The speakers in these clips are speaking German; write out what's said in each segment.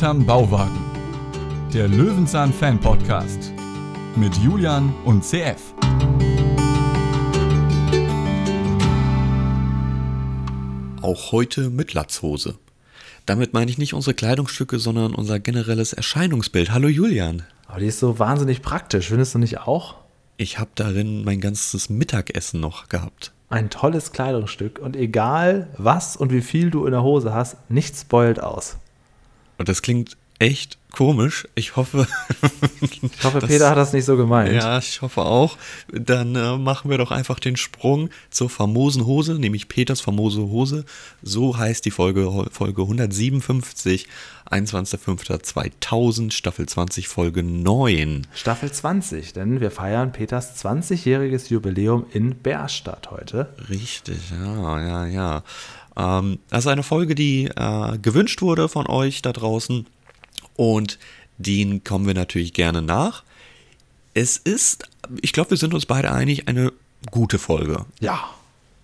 Hinterm Bauwagen. Der Löwenzahn Fan Podcast mit Julian und CF. Auch heute mit Latzhose. Damit meine ich nicht unsere Kleidungsstücke, sondern unser generelles Erscheinungsbild. Hallo Julian. Aber die ist so wahnsinnig praktisch, findest du nicht auch? Ich habe darin mein ganzes Mittagessen noch gehabt. Ein tolles Kleidungsstück und egal was und wie viel du in der Hose hast, nichts beult aus. Und das klingt echt komisch. Ich hoffe. ich hoffe, Peter hat das nicht so gemeint. Ja, ich hoffe auch. Dann äh, machen wir doch einfach den Sprung zur famosen Hose, nämlich Peters famose Hose. So heißt die Folge, Folge 157, 21.05.2000, Staffel 20, Folge 9. Staffel 20, denn wir feiern Peters 20-jähriges Jubiläum in Bärstadt heute. Richtig, ja, ja, ja. Ähm, das ist eine Folge, die äh, gewünscht wurde von euch da draußen und den kommen wir natürlich gerne nach. Es ist, ich glaube, wir sind uns beide einig, eine gute Folge. Ja,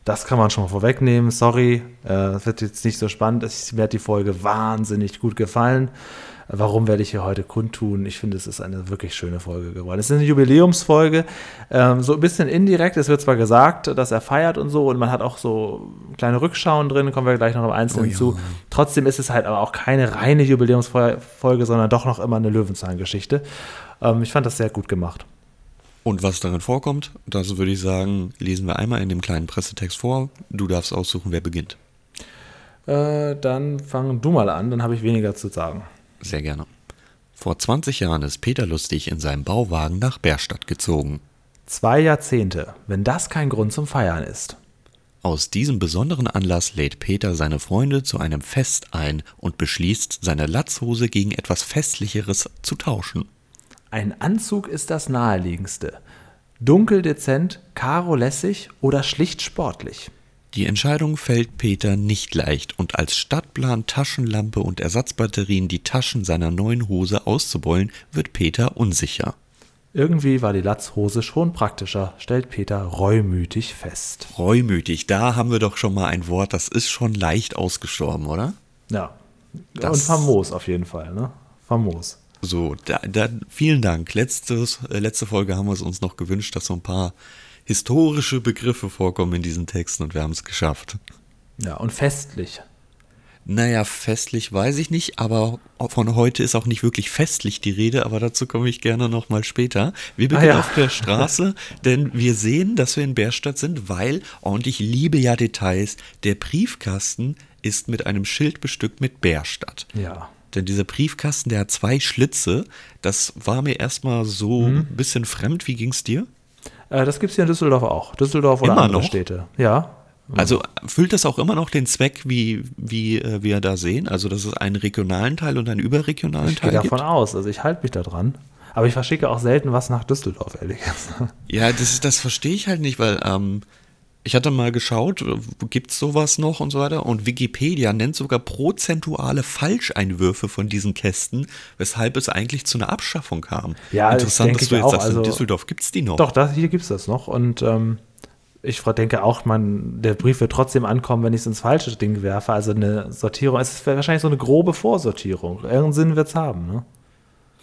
das kann man schon mal vorwegnehmen. Sorry, äh, es wird jetzt nicht so spannend. Mir hat die Folge wahnsinnig gut gefallen. Warum werde ich hier heute kundtun? Ich finde, es ist eine wirklich schöne Folge geworden. Es ist eine Jubiläumsfolge, ähm, so ein bisschen indirekt. Es wird zwar gesagt, dass er feiert und so, und man hat auch so kleine Rückschauen drin, kommen wir gleich noch im Einzelnen oh, ja. zu. Trotzdem ist es halt aber auch keine reine Jubiläumsfolge, sondern doch noch immer eine Löwenzahn-Geschichte. Ähm, ich fand das sehr gut gemacht. Und was darin vorkommt, das würde ich sagen, lesen wir einmal in dem kleinen Pressetext vor. Du darfst aussuchen, wer beginnt. Äh, dann fang du mal an, dann habe ich weniger zu sagen. Sehr gerne. Vor 20 Jahren ist Peter Lustig in seinem Bauwagen nach Bärstadt gezogen. Zwei Jahrzehnte, wenn das kein Grund zum Feiern ist. Aus diesem besonderen Anlass lädt Peter seine Freunde zu einem Fest ein und beschließt, seine Latzhose gegen etwas Festlicheres zu tauschen. Ein Anzug ist das naheliegendste. Dunkel dezent, karo lässig oder schlicht sportlich. Die Entscheidung fällt Peter nicht leicht und als Stadtplan Taschenlampe und Ersatzbatterien die Taschen seiner neuen Hose auszubeulen, wird Peter unsicher. Irgendwie war die Latzhose schon praktischer, stellt Peter reumütig fest. Reumütig, da haben wir doch schon mal ein Wort, das ist schon leicht ausgestorben, oder? Ja. Das und famos auf jeden Fall, ne? Famos. So, da, da, vielen Dank. Letztes, äh, letzte Folge haben wir es uns noch gewünscht, dass so ein paar historische Begriffe vorkommen in diesen Texten und wir haben es geschafft. Ja, und festlich. Naja, festlich weiß ich nicht, aber von heute ist auch nicht wirklich festlich die Rede, aber dazu komme ich gerne nochmal später. Wir beginnen ah, ja. auf der Straße, denn wir sehen, dass wir in Bärstadt sind, weil, und ich liebe ja Details, der Briefkasten ist mit einem Schild bestückt mit Bärstadt. Ja. Denn dieser Briefkasten, der hat zwei Schlitze. Das war mir erstmal so mhm. ein bisschen fremd. Wie ging es dir? Äh, das gibt es hier in Düsseldorf auch. Düsseldorf oder immer andere noch? Städte. Ja. Also füllt das auch immer noch den Zweck, wie, wie äh, wir da sehen? Also, dass es einen regionalen Teil und einen überregionalen ich Teil gibt? Ich gehe davon aus. Also, ich halte mich da dran. Aber ich verschicke auch selten was nach Düsseldorf, ehrlich gesagt. Ja, das, das verstehe ich halt nicht, weil ähm, ich hatte mal geschaut, gibt es sowas noch und so weiter. Und Wikipedia nennt sogar prozentuale Falscheinwürfe von diesen Kästen, weshalb es eigentlich zu einer Abschaffung kam. Ja, Interessant, dass du jetzt auch. sagst, in also Düsseldorf gibt es die noch. Doch, das, hier gibt es das noch. Und ähm, ich denke auch, man, der Brief wird trotzdem ankommen, wenn ich es ins falsche Ding werfe. Also eine Sortierung, es ist wahrscheinlich so eine grobe Vorsortierung. Irgendeinen Sinn wird es haben, ne?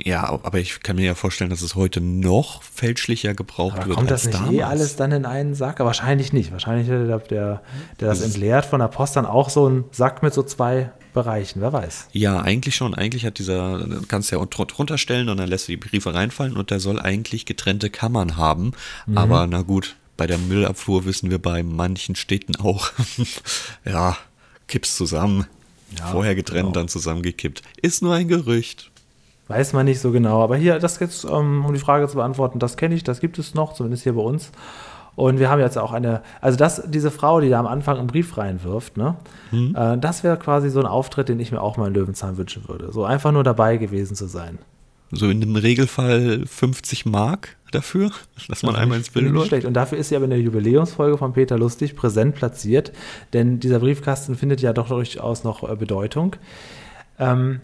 Ja, aber ich kann mir ja vorstellen, dass es heute noch fälschlicher gebraucht aber wird. Kommt das nicht eh damals. eh alles dann in einen Sack? Aber wahrscheinlich nicht. Wahrscheinlich hätte der, der, der das entleert von der Post dann auch so einen Sack mit so zwei Bereichen, wer weiß. Ja, eigentlich schon. Eigentlich hat dieser, kannst du ja drunter stellen und dann lässt du die Briefe reinfallen und der soll eigentlich getrennte Kammern haben. Mhm. Aber na gut, bei der Müllabfuhr wissen wir bei manchen Städten auch, ja, kippst zusammen. Ja, Vorher getrennt, genau. dann zusammengekippt. Ist nur ein Gerücht. Weiß man nicht so genau. Aber hier, das jetzt, um, um die Frage zu beantworten, das kenne ich, das gibt es noch, zumindest hier bei uns. Und wir haben jetzt auch eine, also das, diese Frau, die da am Anfang einen Brief reinwirft, ne, mhm. äh, das wäre quasi so ein Auftritt, den ich mir auch mal in Löwenzahn wünschen würde. So einfach nur dabei gewesen zu sein. So in dem Regelfall 50 Mark dafür, dass man einmal ins Bild läuft. schlecht. Und dafür ist sie aber in der Jubiläumsfolge von Peter Lustig präsent platziert, denn dieser Briefkasten findet ja doch durchaus noch äh, Bedeutung. Ähm,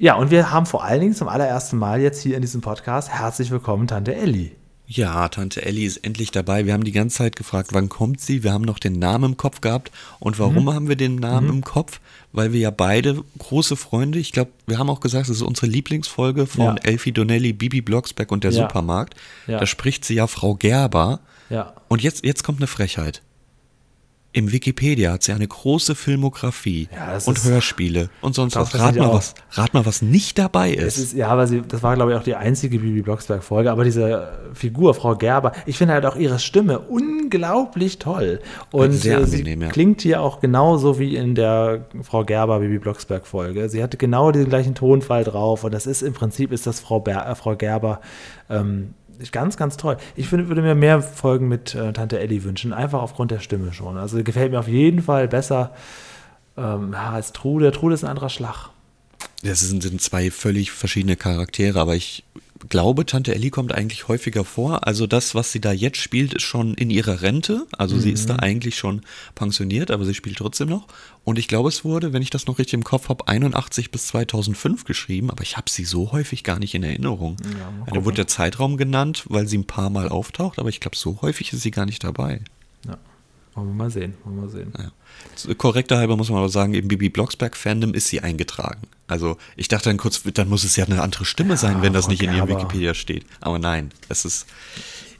ja, und wir haben vor allen Dingen zum allerersten Mal jetzt hier in diesem Podcast herzlich willkommen, Tante Elli. Ja, Tante Ellie ist endlich dabei. Wir haben die ganze Zeit gefragt, wann kommt sie? Wir haben noch den Namen im Kopf gehabt. Und warum mhm. haben wir den Namen mhm. im Kopf? Weil wir ja beide große Freunde, ich glaube, wir haben auch gesagt, es ist unsere Lieblingsfolge von ja. Elfie Donnelly, Bibi Blocksberg und der ja. Supermarkt. Ja. Da spricht sie ja Frau Gerber. Ja. Und jetzt, jetzt kommt eine Frechheit. Im Wikipedia hat sie eine große Filmografie ja, und Hörspiele und sonst was. Rat mal, was. rat mal, was nicht dabei ist. ist ja, aber sie, das war, glaube ich, auch die einzige Bibi Blocksberg-Folge. Aber diese Figur, Frau Gerber, ich finde halt auch ihre Stimme unglaublich toll. Und Sehr äh, angenehm, sie ja. klingt hier auch genauso wie in der Frau Gerber Bibi Blocksberg-Folge. Sie hatte genau den gleichen Tonfall drauf. Und das ist im Prinzip ist das Frau, Ber äh, Frau Gerber ähm, ganz, ganz toll. Ich find, würde mir mehr Folgen mit äh, Tante Ellie wünschen, einfach aufgrund der Stimme schon. Also gefällt mir auf jeden Fall besser ähm, als Trude. Trude ist ein anderer Schlag. Das sind, sind zwei völlig verschiedene Charaktere, aber ich glaube, Tante Ellie kommt eigentlich häufiger vor. Also das, was sie da jetzt spielt, ist schon in ihrer Rente. Also mhm. sie ist da mhm. eigentlich schon pensioniert, aber sie spielt trotzdem noch. Und ich glaube, es wurde, wenn ich das noch richtig im Kopf habe, 81 bis 2005 geschrieben, aber ich habe sie so häufig gar nicht in Erinnerung. Ja, da wurde der Zeitraum genannt, weil sie ein paar Mal auftaucht, aber ich glaube, so häufig ist sie gar nicht dabei. Ja. Wollen wir mal sehen, wollen wir mal sehen. Ja. Korrekter halber muss man aber sagen, im Bibi Blocksberg Fandom ist sie eingetragen. Also ich dachte dann kurz, dann muss es ja eine andere Stimme sein, ja, wenn das nicht in ihrem Wikipedia steht. Aber nein, es ist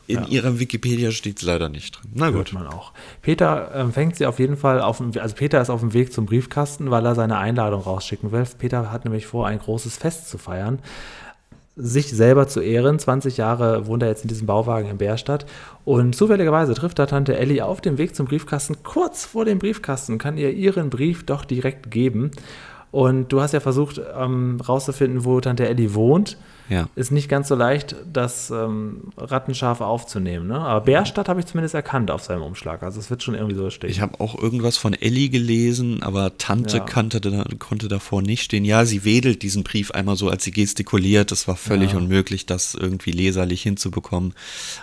in ja. ihrem Wikipedia steht es leider nicht drin. Na gut. Hört man auch. Peter äh, fängt sie auf jeden Fall auf dem, also Peter ist auf dem Weg zum Briefkasten, weil er seine Einladung rausschicken will. Peter hat nämlich vor, ein großes Fest zu feiern sich selber zu ehren. 20 Jahre wohnt er jetzt in diesem Bauwagen in Bärstadt. Und zufälligerweise trifft da Tante Ellie auf dem Weg zum Briefkasten. Kurz vor dem Briefkasten kann ihr ihren Brief doch direkt geben. Und du hast ja versucht, ähm, rauszufinden, wo Tante Ellie wohnt. Ja. Ist nicht ganz so leicht, das ähm, Rattenschaf aufzunehmen. Ne? Aber Bärstadt habe ich zumindest erkannt auf seinem Umschlag. Also es wird schon irgendwie so stehen. Ich habe auch irgendwas von Ellie gelesen, aber Tante ja. kannte, konnte davor nicht stehen. Ja, sie wedelt diesen Brief einmal so, als sie gestikuliert. Es war völlig ja. unmöglich, das irgendwie leserlich hinzubekommen.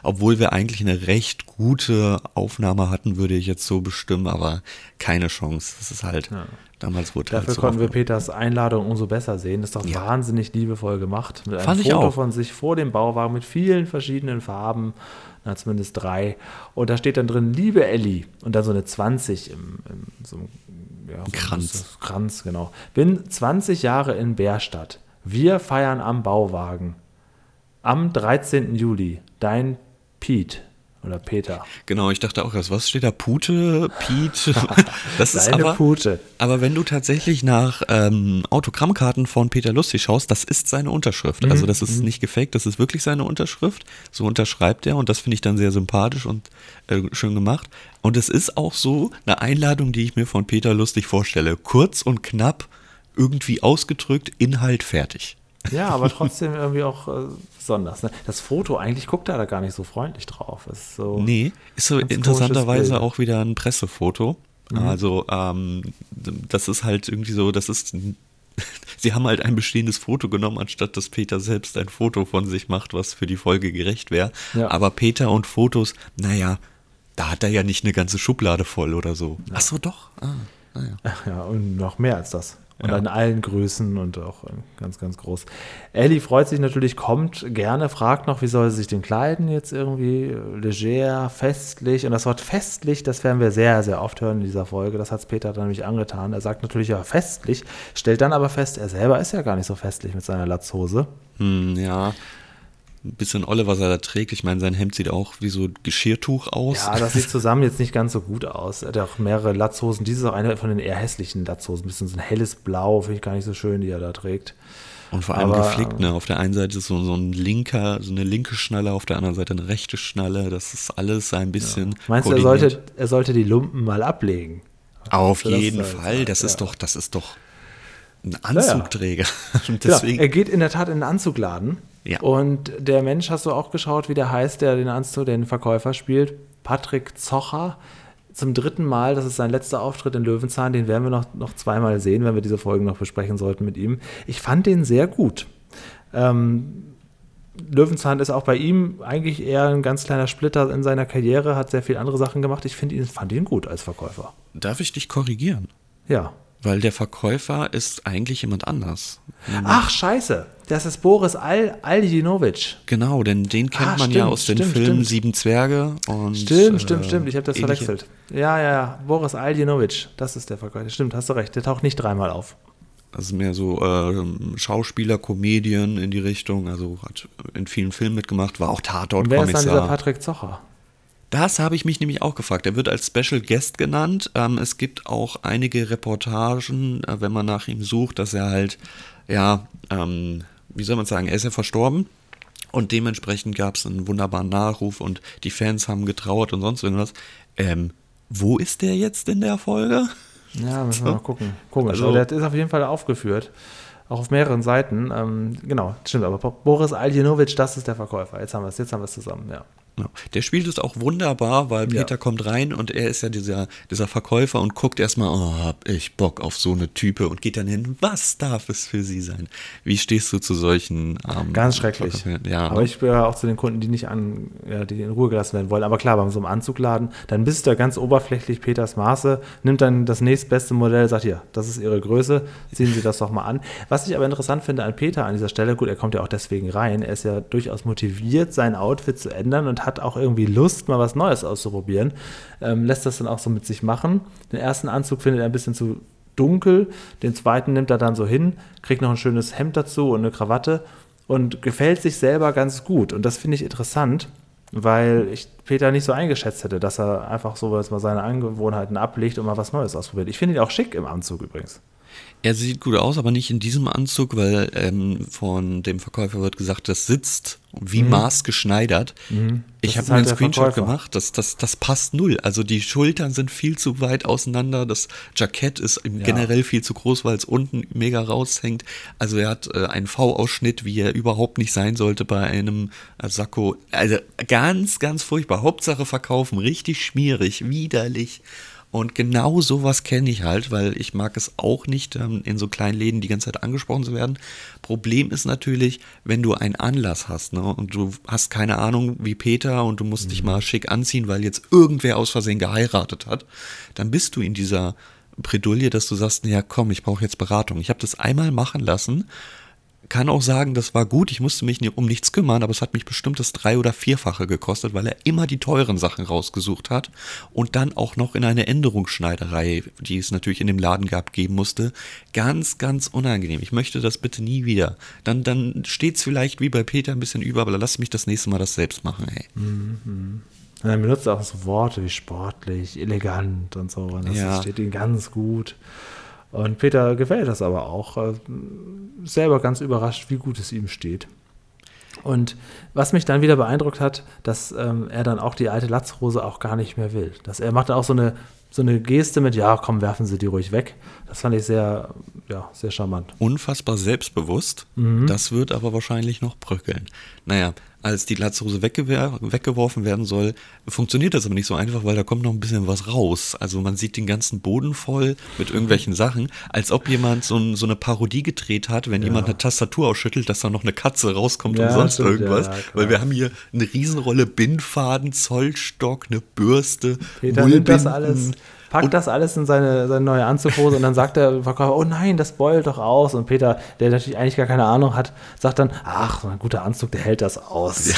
Obwohl wir eigentlich eine recht gute Aufnahme hatten, würde ich jetzt so bestimmen, aber keine Chance. Das ist halt ja. Damals wurde Dafür halt konnten wir Peters Einladung umso besser sehen. Das ist doch ja. wahnsinnig liebevoll gemacht. Mit Fand einem Foto von sich vor dem Bauwagen mit vielen verschiedenen Farben. Na, zumindest drei. Und da steht dann drin, liebe Elli. Und dann so eine 20 im, im so ja, so Kranz. Kranz, genau. Bin 20 Jahre in Bärstadt. Wir feiern am Bauwagen. Am 13. Juli. Dein Pete. Oder Peter. Genau, ich dachte auch, was steht da? Pute, Piet. Das ist aber, Pute. aber wenn du tatsächlich nach ähm, Autogrammkarten von Peter Lustig schaust, das ist seine Unterschrift. Mhm. Also das ist mhm. nicht gefaked, das ist wirklich seine Unterschrift. So unterschreibt er und das finde ich dann sehr sympathisch und äh, schön gemacht. Und es ist auch so eine Einladung, die ich mir von Peter Lustig vorstelle. Kurz und knapp, irgendwie ausgedrückt, Inhalt fertig. Ja, aber trotzdem irgendwie auch äh, besonders. Ne? Das Foto, eigentlich guckt er da gar nicht so freundlich drauf. Ist so nee, ist so interessanterweise auch wieder ein Pressefoto. Mhm. Also, ähm, das ist halt irgendwie so, das ist. Sie haben halt ein bestehendes Foto genommen, anstatt dass Peter selbst ein Foto von sich macht, was für die Folge gerecht wäre. Ja. Aber Peter und Fotos, naja, da hat er ja nicht eine ganze Schublade voll oder so. Ja. Ach so, doch. Ah, naja. Ja, und noch mehr als das. Und ja. an allen Größen und auch ganz, ganz groß. Ellie freut sich natürlich, kommt gerne, fragt noch, wie soll sie sich denn kleiden jetzt irgendwie? Leger, festlich. Und das Wort festlich, das werden wir sehr, sehr oft hören in dieser Folge. Das hat Peter dann nämlich angetan. Er sagt natürlich ja festlich, stellt dann aber fest, er selber ist ja gar nicht so festlich mit seiner Latzhose. Hm, ja bisschen olle, was er da trägt. Ich meine, sein Hemd sieht auch wie so Geschirrtuch aus. Ja, das sieht zusammen jetzt nicht ganz so gut aus. Er hat auch mehrere Latzhosen. Diese ist auch eine von den eher hässlichen Latzhosen. Ein bisschen so ein helles Blau, finde ich gar nicht so schön, die er da trägt. Und vor allem Aber, geflickt, ne? Auf der einen Seite ist so, so ein linker, so eine linke Schnalle, auf der anderen Seite eine rechte Schnalle. Das ist alles ein bisschen. Ja. Meinst du, er sollte, er sollte die Lumpen mal ablegen? Auf jeden das Fall. Das ja. ist doch, das ist doch ein Anzugträger. Ja, Deswegen. er geht in der Tat in den Anzugladen ja. Und der Mensch, hast du auch geschaut, wie der heißt, der den Anzug, den Verkäufer spielt? Patrick Zocher. Zum dritten Mal, das ist sein letzter Auftritt in Löwenzahn, den werden wir noch, noch zweimal sehen, wenn wir diese Folgen noch besprechen sollten mit ihm. Ich fand den sehr gut. Ähm, Löwenzahn ist auch bei ihm eigentlich eher ein ganz kleiner Splitter in seiner Karriere, hat sehr viele andere Sachen gemacht. Ich ihn, fand ihn gut als Verkäufer. Darf ich dich korrigieren? Ja. Weil der Verkäufer ist eigentlich jemand anders. Ach, scheiße. Das ist Boris Al Aljinovic. Genau, denn den kennt Ah, man ja stimmt, aus den stimmt, Filmen stimmt. Sieben Zwerge und. Stimmt, äh, stimmt, stimmt. Ich habe das ähnliche. verwechselt. Ja, ja, ja. Boris Aljinovic. Das ist der Verkäufer. Stimmt, hast du recht. Der taucht nicht dreimal auf. Also mehr so ähm, Schauspieler, Comedian in die Richtung. Also hat in vielen Filmen mitgemacht, war auch Und wer ist dann dieser. Patrick Zocher? Das habe ich mich nämlich auch gefragt. Er wird als Special Guest genannt. Ähm, es gibt auch einige Reportagen, äh, wenn man nach ihm sucht, dass er halt, ja, ähm, wie soll man sagen, er ist ja verstorben. Und dementsprechend gab es einen wunderbaren Nachruf und die Fans haben getrauert und sonst irgendwas. Ähm, wo ist der jetzt in der Folge? Ja, müssen wir mal gucken. Komisch. Also- aber der ist auf jeden Fall aufgeführt. Auch auf mehreren Seiten. Ähm, genau, stimmt. Aber Boris Aljinovic, das ist der Verkäufer. Jetzt haben wir es, jetzt haben wir es zusammen, ja. Genau. Der spielt es auch wunderbar, weil Ja. Peter kommt rein und er ist ja dieser, dieser Verkäufer und guckt erstmal, oh, hab ich Bock auf so eine Type und geht dann hin, was darf es für sie sein? Wie stehst du zu solchen ähm, Ganz schrecklich. Ja, aber ich gehöre auch zu den Kunden, die nicht an, ja, die in Ruhe gelassen werden wollen. Aber klar, bei so einem Anzugladen, dann bist du ganz oberflächlich Peters Maße, nimmt dann das nächstbeste Modell, sagt hier, das ist ihre Größe, ziehen Sie das doch mal an. Was ich aber interessant finde an Peter an dieser Stelle, gut, er kommt ja auch deswegen rein, er ist ja durchaus motiviert, sein Outfit zu ändern und hat auch irgendwie Lust, mal was Neues auszuprobieren. Ähm, lässt das dann auch so mit sich machen. Den ersten Anzug findet er ein bisschen zu dunkel, den zweiten nimmt er dann so hin, kriegt noch ein schönes Hemd dazu und eine Krawatte und gefällt sich selber ganz gut. Und das finde ich interessant, weil ich Peter nicht so eingeschätzt hätte, dass er einfach so jetzt mal seine Angewohnheiten ablegt und mal was Neues ausprobiert. Ich finde ihn auch schick im Anzug übrigens. Er sieht gut aus, aber nicht in diesem Anzug, weil ähm, von dem Verkäufer wird gesagt, das sitzt wie maßgeschneidert. Ich Das habe halt einen Screenshot Verkäufer. gemacht, das, das, das passt null. Also die Schultern sind viel zu weit auseinander, das Jackett ist Ja. generell viel zu groß, weil es unten mega raushängt. Also er hat äh, einen V-Ausschnitt, wie er überhaupt nicht sein sollte bei einem äh, Sakko. Also ganz, ganz furchtbar. Hauptsache verkaufen, richtig schmierig, widerlich. Und genau sowas kenne ich halt, weil ich mag es auch nicht, ähm, in so kleinen Läden die ganze Zeit angesprochen zu werden. Problem ist natürlich, wenn du einen Anlass hast ne, und du hast keine Ahnung wie Peter und du musst dich mal schick anziehen, weil jetzt irgendwer aus Versehen geheiratet hat, dann bist du in dieser Bredouille, dass du sagst, ja komm, ich brauche jetzt Beratung. Ich habe das einmal machen lassen, kann auch sagen, das war gut, ich musste mich um nichts kümmern, aber es hat mich bestimmt das drei- oder vierfache gekostet, weil er immer die teuren Sachen rausgesucht hat und dann auch noch in eine Änderungsschneiderei, die es natürlich in dem Laden gab, geben musste. Ganz, ganz unangenehm. Ich möchte das bitte nie wieder. Dann, dann steht's vielleicht wie bei Peter ein bisschen über, aber lass mich das nächste Mal das selbst machen, ey. Und dann benutzt er auch so Worte wie sportlich, elegant und so. Und das Ja. steht ihm ganz gut. Und Peter gefällt das aber auch. äh, Selber ganz überrascht, wie gut es ihm steht. Und was mich dann wieder beeindruckt hat, dass ähm, er dann auch die alte Latzhose auch gar nicht mehr will. Dass er macht auch so eine, so eine Geste mit, ja, komm, werfen Sie die ruhig weg. Das fand ich sehr, ja, sehr charmant. unfassbar selbstbewusst. Das wird aber wahrscheinlich noch bröckeln. Naja, als die Latzhose weggeworfen werden soll, funktioniert das aber nicht so einfach, weil da kommt noch ein bisschen was raus. Also man sieht den ganzen Boden voll mit irgendwelchen Sachen, als ob jemand so, ein, so eine Parodie gedreht hat, wenn jemand eine Tastatur ausschüttelt, dass da noch eine Katze rauskommt Ja, und sonst stimmt, irgendwas. ja, ja, weil wir haben hier eine Riesenrolle Bindfaden, Zollstock, eine Bürste, Peter nimmt das Mullbinden. alles, packt das alles in seine, seine neue Anzughose und dann sagt der Verkäufer, oh nein, das beult doch aus. Und Peter, der natürlich eigentlich gar keine Ahnung hat, sagt dann, ach, so ein guter Anzug, der hält das aus.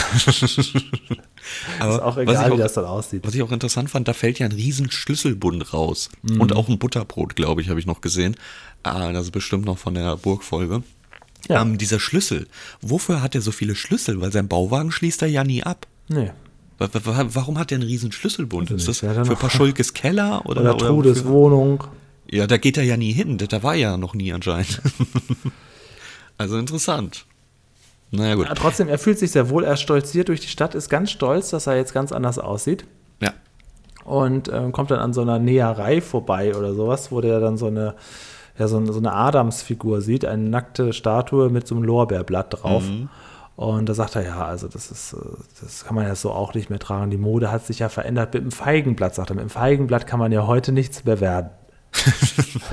Aber Ist auch egal, ich wie das dann aussieht. Was ich auch interessant fand, da fällt ja ein riesen Schlüsselbund raus. Mhm. Und auch ein Butterbrot, glaube ich, habe ich noch gesehen. Ah, das ist bestimmt noch von der Burgfolge. Ja. Ähm, dieser Schlüssel. Wofür hat er so viele Schlüssel? Weil sein Bauwagen schließt er ja nie ab. Nee. Wa- wa- wa- Warum hat er einen riesen Schlüsselbund? Ist das für Paschulkes Keller? Oder, Oder Trudes? Wohnung. Ja, da geht er ja nie hin. Da war ja noch nie anscheinend. also interessant. Naja, gut. Ja, trotzdem, er fühlt sich sehr wohl, er stolziert durch die Stadt, ist ganz stolz, dass er jetzt ganz anders aussieht. Ja. und ähm, kommt dann an so einer Näherei vorbei oder sowas, wo der dann so eine, ja, so, so eine Adamsfigur sieht, eine nackte Statue mit so einem Lorbeerblatt drauf. Und da sagt er, ja, also das ist, äh, das kann man ja so auch nicht mehr tragen. Die Mode hat sich ja verändert mit dem Feigenblatt, sagt er. Mit dem Feigenblatt kann man ja heute nichts mehr werden.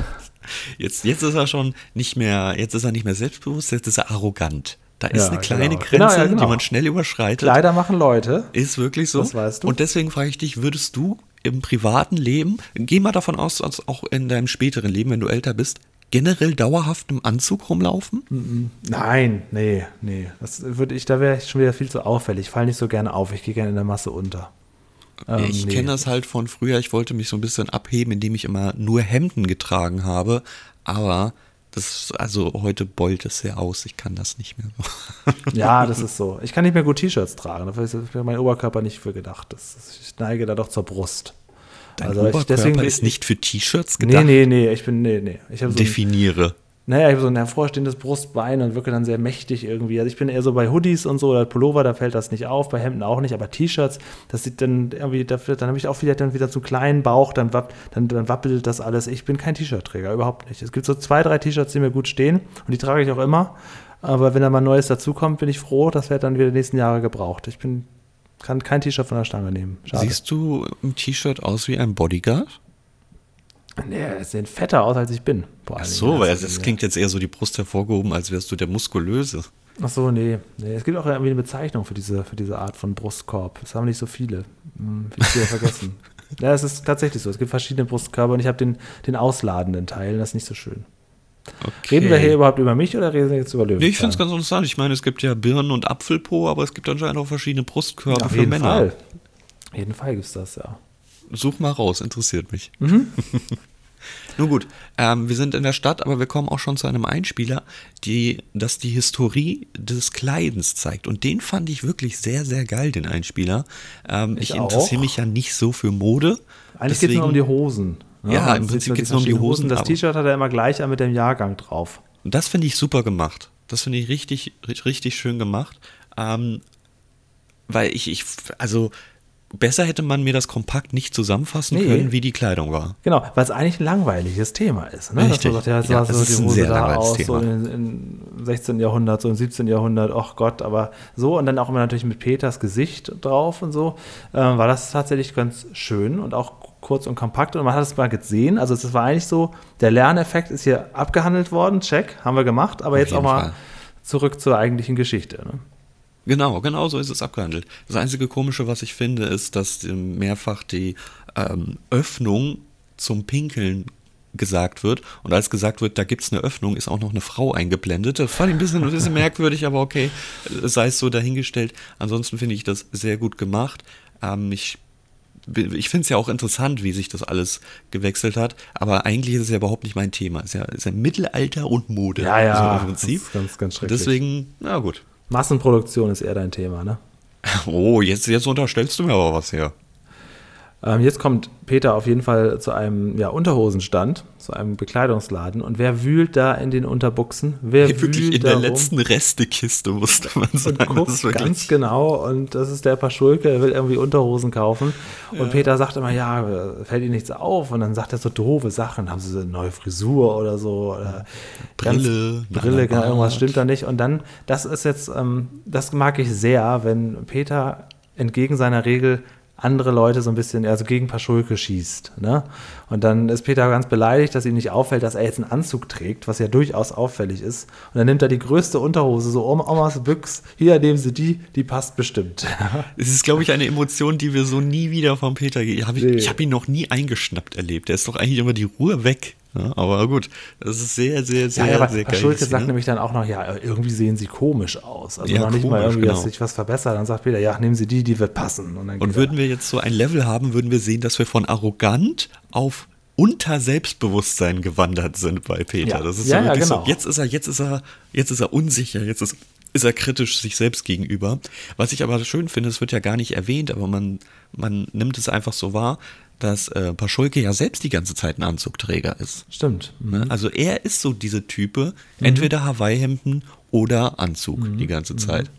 Jetzt, jetzt ist er schon nicht mehr, jetzt ist er nicht mehr selbstbewusst, jetzt ist er arrogant. Da ist Ja, eine kleine genau. Grenze, Genau, genau. die man schnell überschreitet. Kleider machen Leute. Ist wirklich so. Das weißt du. Und deswegen frage ich dich, würdest du im privaten Leben, geh mal davon aus, dass auch in deinem späteren Leben, wenn du älter bist, generell dauerhaft im Anzug rumlaufen? Nein, nee, nee. Das würde ich, da wäre ich schon wieder viel zu auffällig. Ich falle nicht so gerne auf. Ich gehe gerne in der Masse unter. Ähm, ich nee. kenne das halt von früher. Ich wollte mich so ein bisschen abheben, indem ich immer nur Hemden getragen habe. Aber das, also heute beult es sehr aus. Ich kann das nicht mehr so. Ja, das ist so. Ich kann nicht mehr gut T-Shirts tragen. Dafür ist mein Oberkörper nicht für gedacht. Das, ich neige da doch zur Brust. Dein also Oberkörper ich, deswegen, ist nicht für T-Shirts gedacht? Nee, nee, nee, ich bin, nee, nee. Ich so Definiere. Ein, naja, ich habe so ein hervorstehendes Brustbein und wirke dann sehr mächtig irgendwie. Also ich bin eher so bei Hoodies und so oder Pullover, da fällt das nicht auf, bei Hemden auch nicht, aber T-Shirts, das sieht dann irgendwie, dafür, dann habe ich auch wieder dann wieder so einen kleinen Bauch, dann, wapp, dann, dann wappelt das alles. Ich bin kein T-Shirt-Träger, überhaupt nicht. Es gibt so zwei, drei T-Shirts, die mir gut stehen und die trage ich auch immer. Aber wenn da mal Neues dazukommt, bin ich froh, das wird dann wieder die nächsten Jahre gebraucht. Ich bin, kann kein T-Shirt von der Stange nehmen. Schade. Siehst du im T-Shirt aus wie ein Bodyguard? Nee, es sehen fetter aus, als ich bin. Ach so, weil das klingt jetzt eher so die Brust hervorgehoben, als wärst du der Muskulöse. Ach so, nee. nee. Es gibt auch irgendwie eine Bezeichnung für diese, für diese Art von Brustkorb. Das haben nicht so viele. Hm, ich wieder vergessen. ja, es ist tatsächlich so. Es gibt verschiedene Brustkörper und ich habe den, den ausladenden Teil. Das ist nicht so schön. Okay. Reden wir hier überhaupt über mich oder reden wir jetzt über Löwen? Nee, ich finde es ganz interessant. Ich meine, es gibt ja Birnen- und Apfelpo, aber es gibt anscheinend auch verschiedene Brustkörper ja, für jeden Männer. Fall. Auf jeden Fall gibt es das, ja. Such mal raus, interessiert mich. Mhm. Nun gut, ähm, wir sind in der Stadt, aber wir kommen auch schon zu einem Einspieler, die, das die Historie des Kleidens zeigt. Und den fand ich wirklich sehr, sehr geil, den Einspieler. Ähm, ich, ich interessiere mich ja nicht so für Mode. Eigentlich geht es nur um die Hosen. Ja, im Prinzip geht es nur um die Hosen. Das T-Shirt hat er immer gleich an mit dem Jahrgang drauf. Das finde ich super gemacht. Das finde ich richtig, richtig schön gemacht. Ähm, weil ich, ich, also besser hätte man mir das kompakt nicht zusammenfassen nee. können, wie die Kleidung war. Genau, weil es eigentlich ein langweiliges Thema ist. Ne? Richtig. Dass man sagt, ja, ja, so die Hose da aus, Thema. so im 16. Jahrhundert, so im 17. Jahrhundert, ach Gott, aber so und dann auch immer natürlich mit Peters Gesicht drauf und so, äh, war das tatsächlich ganz schön und auch kurz und kompakt und man hat es mal gesehen, also es war eigentlich so, der Lerneffekt ist hier abgehandelt worden, check, haben wir gemacht, aber Auf jetzt auch mal Fall. zurück zur eigentlichen Geschichte. Ne? Genau, genau so ist es abgehandelt. Das einzige Komische, was ich finde, ist, dass mehrfach die ähm, Öffnung zum Pinkeln gesagt wird. Und als gesagt wird, da gibt es eine Öffnung, ist auch noch eine Frau eingeblendet. Das fand ich ein bisschen, ein bisschen merkwürdig, aber okay, sei es so dahingestellt. Ansonsten finde ich das sehr gut gemacht. Ähm, ich ich finde es ja auch interessant, wie sich das alles gewechselt hat, aber eigentlich ist es ja überhaupt nicht mein Thema. Es ist ja, ist ja Mittelalter und Mode. Ja, ja. So im Prinzip. Das ist ganz, ganz schrecklich. Deswegen, na gut. Massenproduktion ist eher dein Thema, ne? Oh, jetzt, jetzt unterstellst du mir aber was her. Ähm, jetzt kommt Peter auf jeden Fall zu einem ja, Unterhosenstand, zu einem Bekleidungsladen. Und wer wühlt da in den Unterbuchsen? Wer hey, wirklich in der letzten Restekiste, musste man sagen. Und guckt ganz genau. Und das ist der Paschulke, der will irgendwie Unterhosen kaufen. Und ja. Peter sagt immer, ja, fällt ihm nichts auf. Und dann sagt er so doofe Sachen. Haben sie so eine neue Frisur oder so? Oder Brille. Brille, genau, irgendwas stimmt da nicht. Und dann, das ist jetzt, ähm, das mag ich sehr, wenn Peter entgegen seiner Regel andere Leute so ein bisschen, also gegen Paschulke schießt. Ne? Und dann ist Peter ganz beleidigt, dass ihm nicht auffällt, dass er jetzt einen Anzug trägt, was ja durchaus auffällig ist. Und dann nimmt er die größte Unterhose, so Omas Büchs, hier nehmen Sie die, die passt bestimmt. Es ist, glaube ich, eine Emotion, die wir so nie wieder von Peter, hab ich, nee. ich habe ihn noch nie eingeschnappt erlebt. Er ist doch eigentlich immer die Ruhe weg. Ja, aber gut, das ist sehr, sehr, sehr, ja, ja, sehr geil. Schulze sagt nämlich dann auch noch, ja, irgendwie sehen sie komisch aus. Also ja, noch nicht komisch, mal irgendwie, genau. dass sich was verbessert. Dann sagt Peter, ja, nehmen Sie die, die wird passen. Und, und würden wir jetzt so ein Level haben, würden wir sehen, dass wir von arrogant auf unter Selbstbewusstsein gewandert sind bei Peter. Ja. Das ist ja, so wirklich genau. so, jetzt ist er, jetzt ist er, jetzt ist er unsicher, jetzt ist, ist er kritisch sich selbst gegenüber. Was ich aber schön finde, es wird ja gar nicht erwähnt, aber man, man nimmt es einfach so wahr, dass äh, Paschulke ja selbst die ganze Zeit ein Anzugträger ist. Stimmt. Ne? Mhm. Also er ist so diese Type, mhm. entweder Hawaii-Hemden oder Anzug mhm. die ganze mhm. Zeit.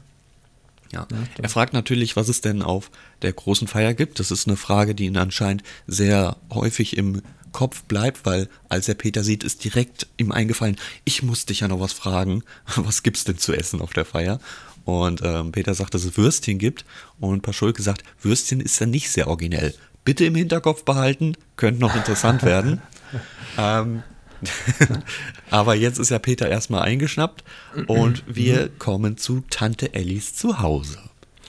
Ja. ja er fragt natürlich, was es denn auf der großen Feier gibt. Das ist eine Frage, die ihn anscheinend sehr häufig im Kopf bleibt, weil als er Peter sieht, ist direkt ihm eingefallen, ich muss dich ja noch was fragen, was gibt's denn zu essen auf der Feier? Und ähm, Peter sagt, dass es Würstchen gibt und Paschulke sagt, Würstchen ist ja nicht sehr originell bitte im Hinterkopf behalten, könnte noch interessant werden. ähm, aber jetzt ist ja Peter erstmal eingeschnappt und wir kommen zu Tante Ellis zu Hause.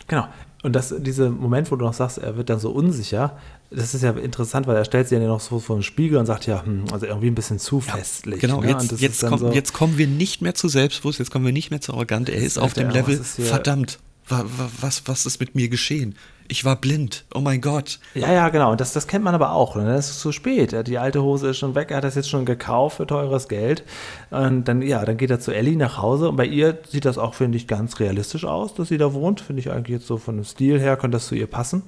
Genau. Und das, dieser Moment, wo du noch sagst, er wird dann so unsicher, das ist ja interessant, weil er stellt sich ja noch so vor den Spiegel und sagt ja, hm, also irgendwie ein bisschen zu festlich. Genau, ne? jetzt, jetzt, komm, so jetzt, kommen wir nicht mehr zu selbstbewusst, jetzt kommen wir nicht mehr zu arrogant. Er ist auf dem Level, verdammt, was, was ist mit mir geschehen? Ich war blind. Oh mein Gott. Ja, ja, genau. Und das, das kennt man aber auch. Ne? dann ist es zu spät. Die alte Hose ist schon weg. Er hat das jetzt schon gekauft für teures Geld. Und dann, ja, dann geht er zu Ellie nach Hause. Und bei ihr sieht das auch, finde ich, ganz realistisch aus, dass sie da wohnt. Finde ich eigentlich jetzt so von dem Stil her, könnte das zu ihr passen.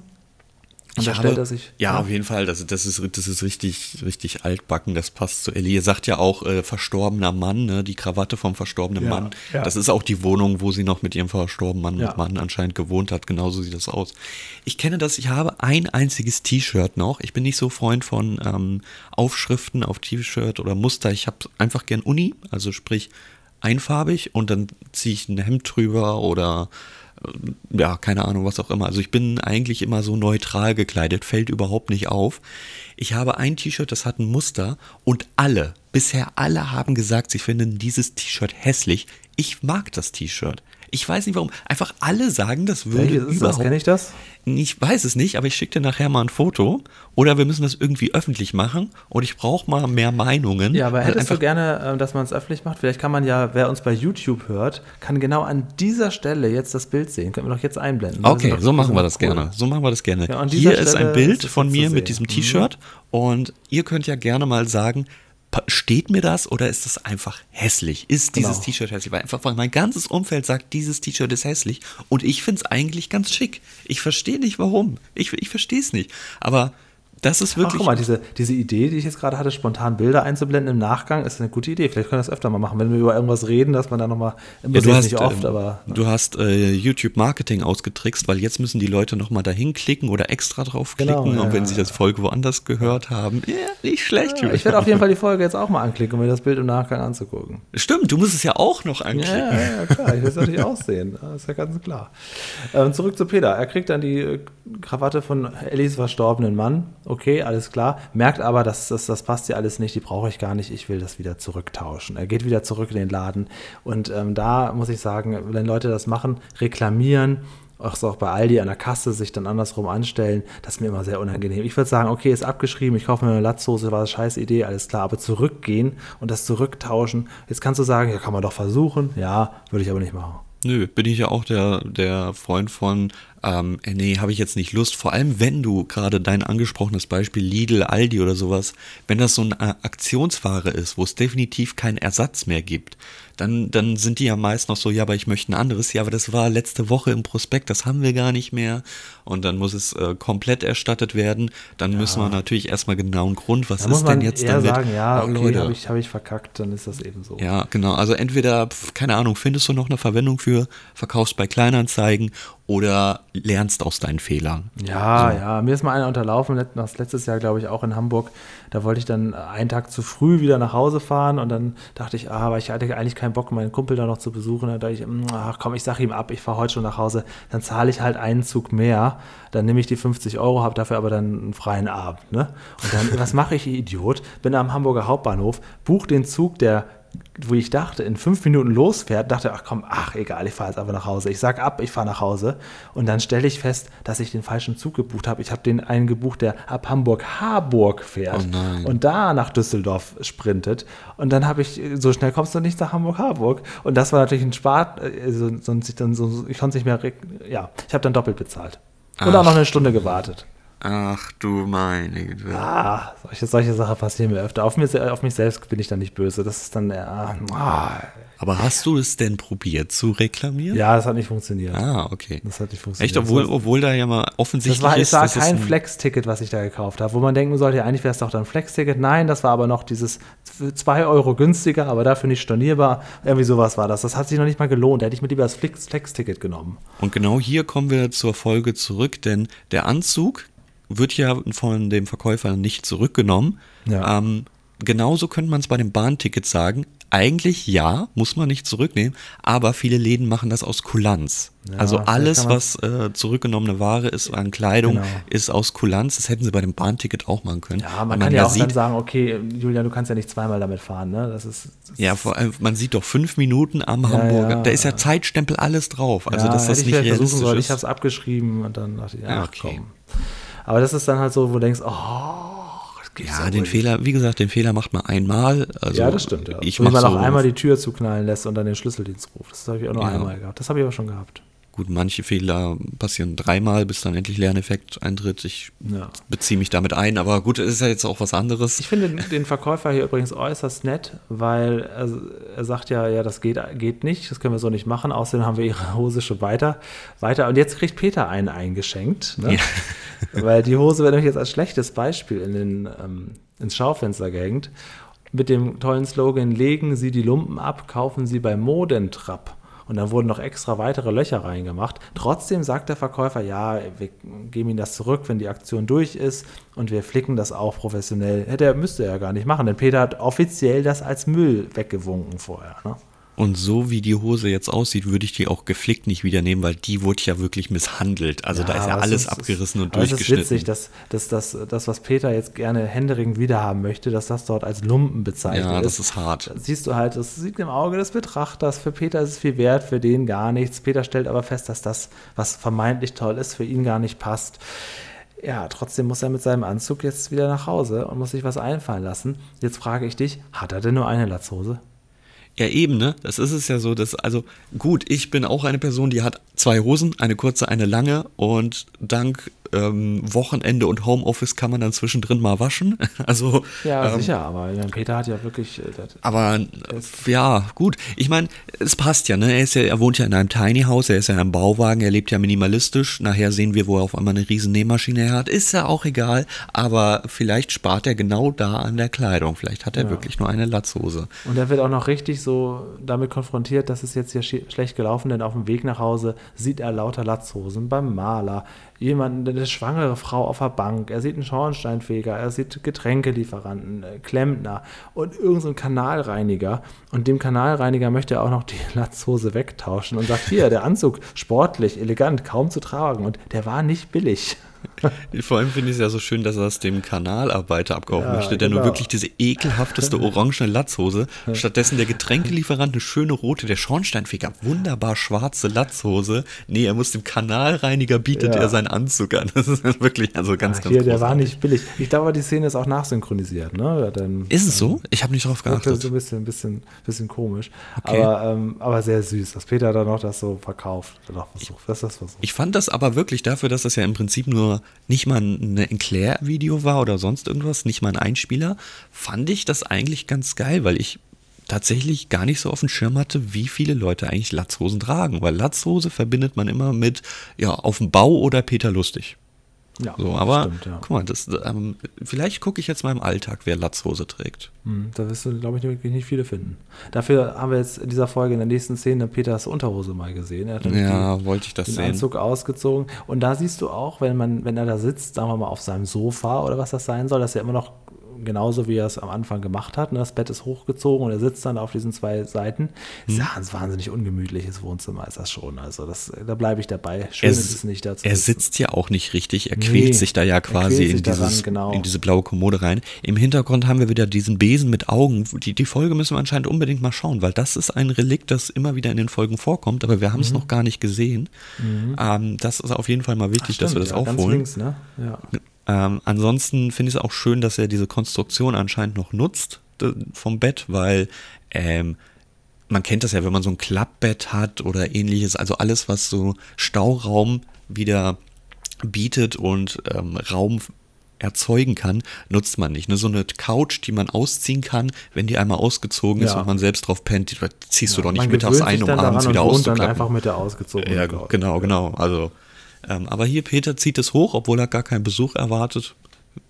Und da stellt er sich. Ja, ja, auf jeden Fall. Das, das, ist, das ist richtig, richtig altbacken. Das passt zu Ellie. Ihr sagt ja auch äh, verstorbener Mann, ne? die Krawatte vom verstorbenen ja, Mann. Ja. Das ist auch die Wohnung, wo sie noch mit ihrem verstorbenen Mann, Mann anscheinend gewohnt hat. Genauso sieht das aus. Ich kenne das, ich habe ein einziges T-Shirt noch. Ich bin nicht so Freund von ähm, Aufschriften auf T-Shirt oder Muster. Ich habe einfach gern Uni, also sprich einfarbig und dann ziehe ich ein Hemd drüber oder ja, keine Ahnung, was auch immer. Also ich bin eigentlich immer so neutral gekleidet, fällt überhaupt nicht auf. Ich habe ein T-Shirt, das hat ein Muster und alle, bisher alle haben gesagt, sie finden dieses T-Shirt hässlich. Ich mag das T-Shirt. Ich weiß nicht warum. Einfach alle sagen, das würde Welches ist überhaupt. Das kenne ich das? Ich weiß es nicht, aber ich schicke dir nachher mal ein Foto. Oder wir müssen das irgendwie öffentlich machen. Und ich brauche mal mehr Meinungen. Ja, aber hättest du gerne, äh, dass man es öffentlich macht? Vielleicht kann man ja, wer uns bei YouTube hört, kann genau an dieser Stelle jetzt das Bild sehen. Können wir doch jetzt einblenden. Okay, so machen wir das cool. gerne. So machen wir das gerne. Ja, Hier Stelle ist ein Bild ist von mir mit diesem T-Shirt. Mhm. Und ihr könnt ja gerne mal sagen, steht mir das oder ist das einfach hässlich? Ist dieses genau. T-Shirt hässlich? Weil einfach mein ganzes Umfeld sagt, dieses T-Shirt ist hässlich und ich finde es eigentlich ganz schick. Ich verstehe nicht warum. Ich, ich verstehe es nicht. Aber das ist wirklich. Ach, guck mal, diese, diese Idee, die ich jetzt gerade hatte, spontan Bilder einzublenden im Nachgang, ist eine gute Idee. Vielleicht können wir das öfter mal machen, wenn wir über irgendwas reden, dass man da nochmal. Ja, du hast, nicht oft, ähm, aber. Du hast äh, YouTube Marketing ausgetrickst, weil jetzt müssen die Leute nochmal dahin klicken oder extra draufklicken. Genau, ja, und wenn ja, sie das Folge woanders gehört haben, ja, nicht schlecht. ich werde auf jeden Fall die Folge jetzt auch mal anklicken, um mir das Bild im Nachgang anzugucken. Stimmt, du musst es ja auch noch anklicken. Ja, ja, klar, ich will es natürlich auch sehen. Das ist ja ganz klar. Ähm, zurück zu Peter. Er kriegt dann die äh, Krawatte von Ellis verstorbenen Mann. Okay, alles klar merkt aber, dass das, das passt ja alles nicht, die brauche ich gar nicht, ich will das wieder zurücktauschen. Er geht wieder zurück in den Laden und ähm, da muss ich sagen, wenn Leute das machen, reklamieren, auch auch bei Aldi an der Kasse sich dann andersrum anstellen, das ist mir immer sehr unangenehm. Ich würde sagen, okay, ist abgeschrieben, ich kaufe mir eine Latzhose, war eine scheiß Idee, alles klar, aber zurückgehen und das zurücktauschen, jetzt kannst du sagen, ja, kann man doch versuchen, ja, würde ich aber nicht machen. Nö, bin ich ja auch der, der Freund von, ähm, äh, nee, habe ich jetzt nicht Lust. Vor allem, wenn du gerade dein angesprochenes Beispiel Lidl, Aldi oder sowas, wenn das so eine Aktionsware ist, wo es definitiv keinen Ersatz mehr gibt, dann, dann sind die ja meist noch so, ja, aber ich möchte ein anderes. Ja, aber das war letzte Woche im Prospekt, das haben wir gar nicht mehr. Und dann muss es äh, komplett erstattet werden. Dann ja. müssen wir natürlich erstmal genau einen Grund, was da ist denn jetzt damit? sagen, ja, okay, habe ich, hab ich verkackt, dann ist das eben so. Ja, genau. Also entweder, keine Ahnung, findest du noch eine Verwendung für, verkaufst bei Kleinanzeigen oder lernst aus deinen Fehlern. Ja, so. ja. Mir ist mal einer unterlaufen, das letztes Jahr, glaube ich, auch in Hamburg. Da wollte ich dann einen Tag zu früh wieder nach Hause fahren und dann dachte ich, ah, aber ich hatte eigentlich keinen Bock, meinen Kumpel da noch zu besuchen. Da dachte ich, hm, ach komm, ich sage ihm ab, ich fahre heute schon nach Hause. Dann zahle ich halt einen Zug mehr. Dann nehme ich die 50 Euro, habe dafür aber dann einen freien Abend. Ne? Und dann, was mache ich, Idiot? Bin am Hamburger Hauptbahnhof, buch den Zug, der wo ich dachte, in fünf Minuten losfährt, dachte, ach komm, ach egal, ich fahre jetzt einfach nach Hause. Ich sag ab, ich fahre nach Hause. Und dann stelle ich fest, dass ich den falschen Zug gebucht habe. Ich habe den einen gebucht, der ab Hamburg-Harburg fährt oh und da nach Düsseldorf sprintet. Und dann habe ich, so schnell kommst du nicht nach Hamburg-Harburg. Und das war natürlich ein Spart, also, sonst ich dann so, ich konnte nicht mehr, ja, ich habe dann doppelt bezahlt. Und ach. auch noch eine Stunde gewartet. Ach du meine Güte. Ah, solche, solche Sachen passieren mir öfter. Auf, mir, auf mich selbst bin ich dann nicht böse. Das ist dann ja. Ah. Aber hast du es denn probiert zu reklamieren? Ja, das hat nicht funktioniert. Ah, okay. Das hat nicht funktioniert. Echt, obwohl, obwohl da ja mal offensichtlich das war, ist. Das war kein Flex-Ticket, was ich da gekauft habe, wo man denken sollte, eigentlich wäre es doch dann Flex-Ticket. Nein, das war aber noch dieses 2 Euro günstiger, aber dafür nicht stornierbar. Irgendwie sowas war das. Das hat sich noch nicht mal gelohnt. Da hätte ich mir lieber das Flex-Ticket genommen. Und genau hier kommen wir zur Folge zurück, denn der Anzug wird ja von dem Verkäufer nicht zurückgenommen. Ja. Ähm, genauso könnte man es bei dem Bahnticket sagen. eigentlich ja, muss man nicht zurücknehmen, aber viele Läden machen das aus Kulanz. Ja, also alles, man- was äh, zurückgenommene Ware ist an Kleidung, Genau. ist aus Kulanz. Das hätten sie bei dem Bahnticket auch machen können. Ja, man Weil kann ja auch sieht, dann sagen, okay, Julian, du kannst ja nicht zweimal damit fahren, ne? Das ist. Das ja, vor allem, man sieht doch fünf Minuten am Hamburger. ja. Da ist ja Zeitstempel alles drauf. Also, ja, dass das nicht realistisch sollen. ist. Ich habe es abgeschrieben und dann dachte ich, Ja, ach okay. komm. Aber das ist dann halt so, wo du denkst, oh, das gibt's ja, den nicht. Fehler, wie gesagt, den Fehler macht man einmal. Also ja, das stimmt, ja. Ich Wenn man so, auch einmal die Tür zuknallen lässt und dann den Schlüsseldienst ruft. Das habe ich auch nur Ja. einmal gehabt. Das habe ich aber schon gehabt. Gut, manche Fehler passieren dreimal, bis dann endlich Lerneffekt eintritt. Ich Ja. beziehe mich damit ein, aber gut, es ist ja jetzt auch was anderes. Ich finde den Verkäufer hier übrigens äußerst nett, weil er, er sagt ja, ja, das geht, geht nicht, das können wir so nicht machen. Außerdem haben wir ihre Hose schon weiter, weiter. Und jetzt kriegt Peter einen eingeschenkt, ne? weil die Hose wird nämlich jetzt als schlechtes Beispiel in den, ähm, ins Schaufenster gehängt. Mit dem tollen Slogan: Legen Sie die Lumpen ab, kaufen Sie bei Modentrapp. Und dann wurden noch extra weitere Löcher reingemacht. Trotzdem sagt der Verkäufer, ja, wir geben Ihnen das zurück, wenn die Aktion durch ist und wir flicken das auch professionell. Hätte er, müsste er ja gar nicht machen, denn Peter hat offiziell das als Müll weggewunken vorher. Ne? Und so wie die Hose jetzt aussieht, würde ich die auch geflickt nicht wieder nehmen, weil die wurde ja wirklich misshandelt. Also da ist ja alles ist- abgerissen und Es durchgeschnitten. ist witzig, dass, dass, dass das, was Peter jetzt gerne händeringend wiederhaben möchte, dass das dort als Lumpen bezeichnet ja, ist. das ist hart. Da siehst du halt, das liegt im Auge des Betrachters. Für Peter ist es viel wert, für den gar nichts. Peter stellt aber fest, dass das, was vermeintlich toll ist, für ihn gar nicht passt. Ja, trotzdem muss er mit seinem Anzug jetzt wieder nach Hause und muss sich was einfallen lassen. Jetzt frage ich dich, hat er denn nur eine Latzhose? Ja, eben, ne? Das ist es ja so, dass, also gut, ich bin auch eine Person, die hat zwei Hosen, eine kurze, eine lange und dank ähm, Wochenende und Homeoffice kann man dann zwischendrin mal waschen. Also, Ja, ähm, sicher, aber Peter hat ja wirklich. äh, Aber äh, ja, gut. Ich meine, es passt ja, ne? Er, ist ja, er wohnt ja in einem Tiny House, er ist ja in einem Bauwagen, er lebt ja minimalistisch. Nachher sehen wir, wo er auf einmal eine riesen Nähmaschine hat. Ist ja auch egal. Aber vielleicht spart er genau da an der Kleidung. Vielleicht hat er Ja. wirklich nur eine Latzhose. Und er wird auch noch richtig so damit konfrontiert, dass es jetzt hier schi- schlecht gelaufen, denn auf dem Weg nach Hause sieht er lauter Latzhosen beim Maler, jemanden, eine schwangere Frau auf der Bank, er sieht einen Schornsteinfeger, er sieht Getränkelieferanten, äh, Klempner und irgendeinen so Kanalreiniger. Und dem Kanalreiniger möchte er auch noch die Latzhose wegtauschen und sagt, hier, der Anzug, sportlich, elegant, kaum zu tragen. Und der war nicht billig. Vor allem finde ich es ja so schön, dass er es dem Kanalarbeiter abkaufen Ja, möchte, der nur genau. wirklich diese ekelhafteste orangene Latzhose, stattdessen der Getränkelieferant eine schöne rote, der Schornsteinfeger, wunderbar schwarze Latzhose. Nee, er muss dem Kanalreiniger bietet Ja. er seinen Anzug an. Das ist wirklich also ganz, Ach, ganz hier, der war großartig. nicht billig. Ich glaube, die Szene ist auch nachsynchronisiert. Ne? Dann, Ist es so? Ich habe nicht drauf Das ist so geachtet. ein bisschen, bisschen, bisschen komisch. Okay. Aber, ähm, aber sehr süß, dass Peter dann noch das so verkauft. Versucht. Ist das versucht. Ich fand das aber wirklich dafür, dass das ja im Prinzip nur nicht mal ein Eclair-Video war oder sonst irgendwas, nicht mal ein Einspieler, fand ich das eigentlich ganz geil, weil ich tatsächlich gar nicht so auf dem Schirm hatte, wie viele Leute eigentlich Latzhosen tragen. Weil Latzhose verbindet man immer mit, ja, auf dem Bau oder Peter Lustig. Ja, So, aber stimmt, ja. guck mal, das, ähm, vielleicht gucke ich jetzt mal im Alltag, wer Latzhose trägt. Hm, Da wirst du, glaube ich, wirklich nicht viele finden. Dafür haben wir jetzt in dieser Folge in der nächsten Szene Peters Unterhose mal gesehen. Er hat Ja, wollte ich das den sehen. Anzug ausgezogen. Und da siehst du auch, wenn man, wenn er da sitzt, sagen wir mal, auf seinem Sofa oder was das sein soll, dass er immer noch genauso wie er es am Anfang gemacht hat. Ne? Das Bett ist hochgezogen und er sitzt dann auf diesen zwei Seiten. Hm. Ist ja ein wahnsinnig ungemütliches Wohnzimmer ist das schon. Also das, da bleibe ich dabei. Schön Er, ist es nicht dazu. er sitzt ja auch nicht richtig, er Nee, quält sich da ja quasi in, daran, dieses, genau. in diese blaue Kommode rein. Im Hintergrund haben wir wieder diesen Besen mit Augen. Die, die Folge müssen wir anscheinend unbedingt mal schauen, weil das ist ein Relikt, das immer wieder in den Folgen vorkommt, aber wir haben Mhm. es noch gar nicht gesehen. Ähm, das ist auf jeden Fall mal wichtig, dass wir das Stimmt, ja, Ganz aufholen. links, ne? Ja. Ähm, ansonsten finde ich es auch schön, dass er diese Konstruktion anscheinend noch nutzt vom Bett, weil ähm, man kennt das ja, wenn man so ein Klappbett hat oder ähnliches, also alles, was so Stauraum wieder bietet und ähm, Raum erzeugen kann, nutzt man nicht. Ne? So eine Couch, die man ausziehen kann, wenn die einmal ausgezogen ist Ja. und man selbst drauf pennt, die ziehst du doch nicht mittags ein, um abends wieder und wohnt dann auszuklappen. einfach mit der ausgezogenen Ja, Couch. genau, genau. Also, ähm, aber hier Peter zieht es hoch, obwohl er gar keinen Besuch erwartet.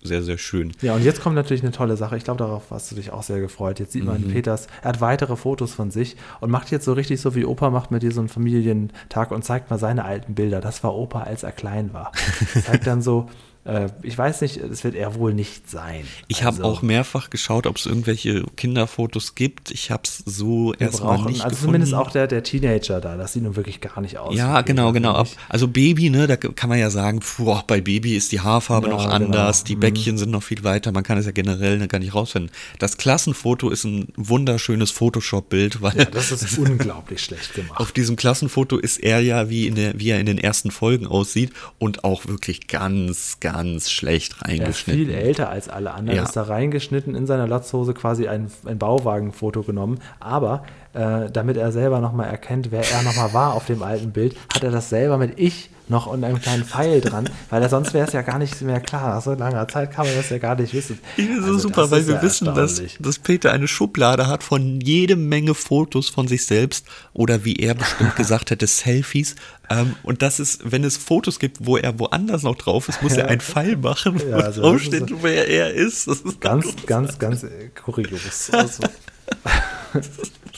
Sehr, sehr schön. Ja, und jetzt kommt natürlich eine tolle Sache. Ich glaube, darauf hast du dich auch sehr gefreut. Jetzt sieht man Mhm. Peters, er hat weitere Fotos von sich und macht jetzt so richtig so wie Opa macht mit dir so einen Familientag und zeigt mal seine alten Bilder. Das war Opa, als er klein war. Zeigt dann so ich weiß nicht, es wird er wohl nicht sein. Ich habe also, auch mehrfach geschaut, ob es irgendwelche Kinderfotos gibt. Ich habe es so erstmal nicht also gefunden. zumindest auch der, der Teenager da, das sieht nun wirklich gar nicht aus. Ja, genau, genau. Also Baby, ne, da kann man ja sagen, boah, bei Baby ist die Haarfarbe ja, noch anders, genau. die mhm. Bäckchen mhm. sind noch viel weiter, man kann es ja generell ne, gar nicht rausfinden. Das Klassenfoto ist ein wunderschönes Photoshop-Bild, weil. Ja, das ist unglaublich schlecht gemacht. Auf diesem Klassenfoto ist er ja, wie, in der, wie er in den ersten Folgen aussieht und auch wirklich ganz, ganz ganz schlecht reingeschnitten. Er ist viel älter als alle anderen, ja. ist da reingeschnitten, in seiner Latzhose quasi ein, ein Bauwagenfoto genommen. Aber äh, damit er selber nochmal erkennt, wer er nochmal war auf dem alten Bild, hat er das selber mit Ich noch und einem kleinen Pfeil dran, weil er sonst wäre es ja gar nicht mehr klar. Nach so langer Zeit kann man das ja gar nicht wissen. Ich finde also so super, weil wir ja wissen, dass, dass Peter eine Schublade hat von jede Menge Fotos von sich selbst oder wie er bestimmt gesagt hätte, Selfies. Ähm, und das ist, wenn es Fotos gibt, wo er woanders noch drauf ist, muss er einen Pfeil machen, wo ja, also draufsteht, so wer er ist. Das ist ganz, ganz, ganz, ganz kurios. Also.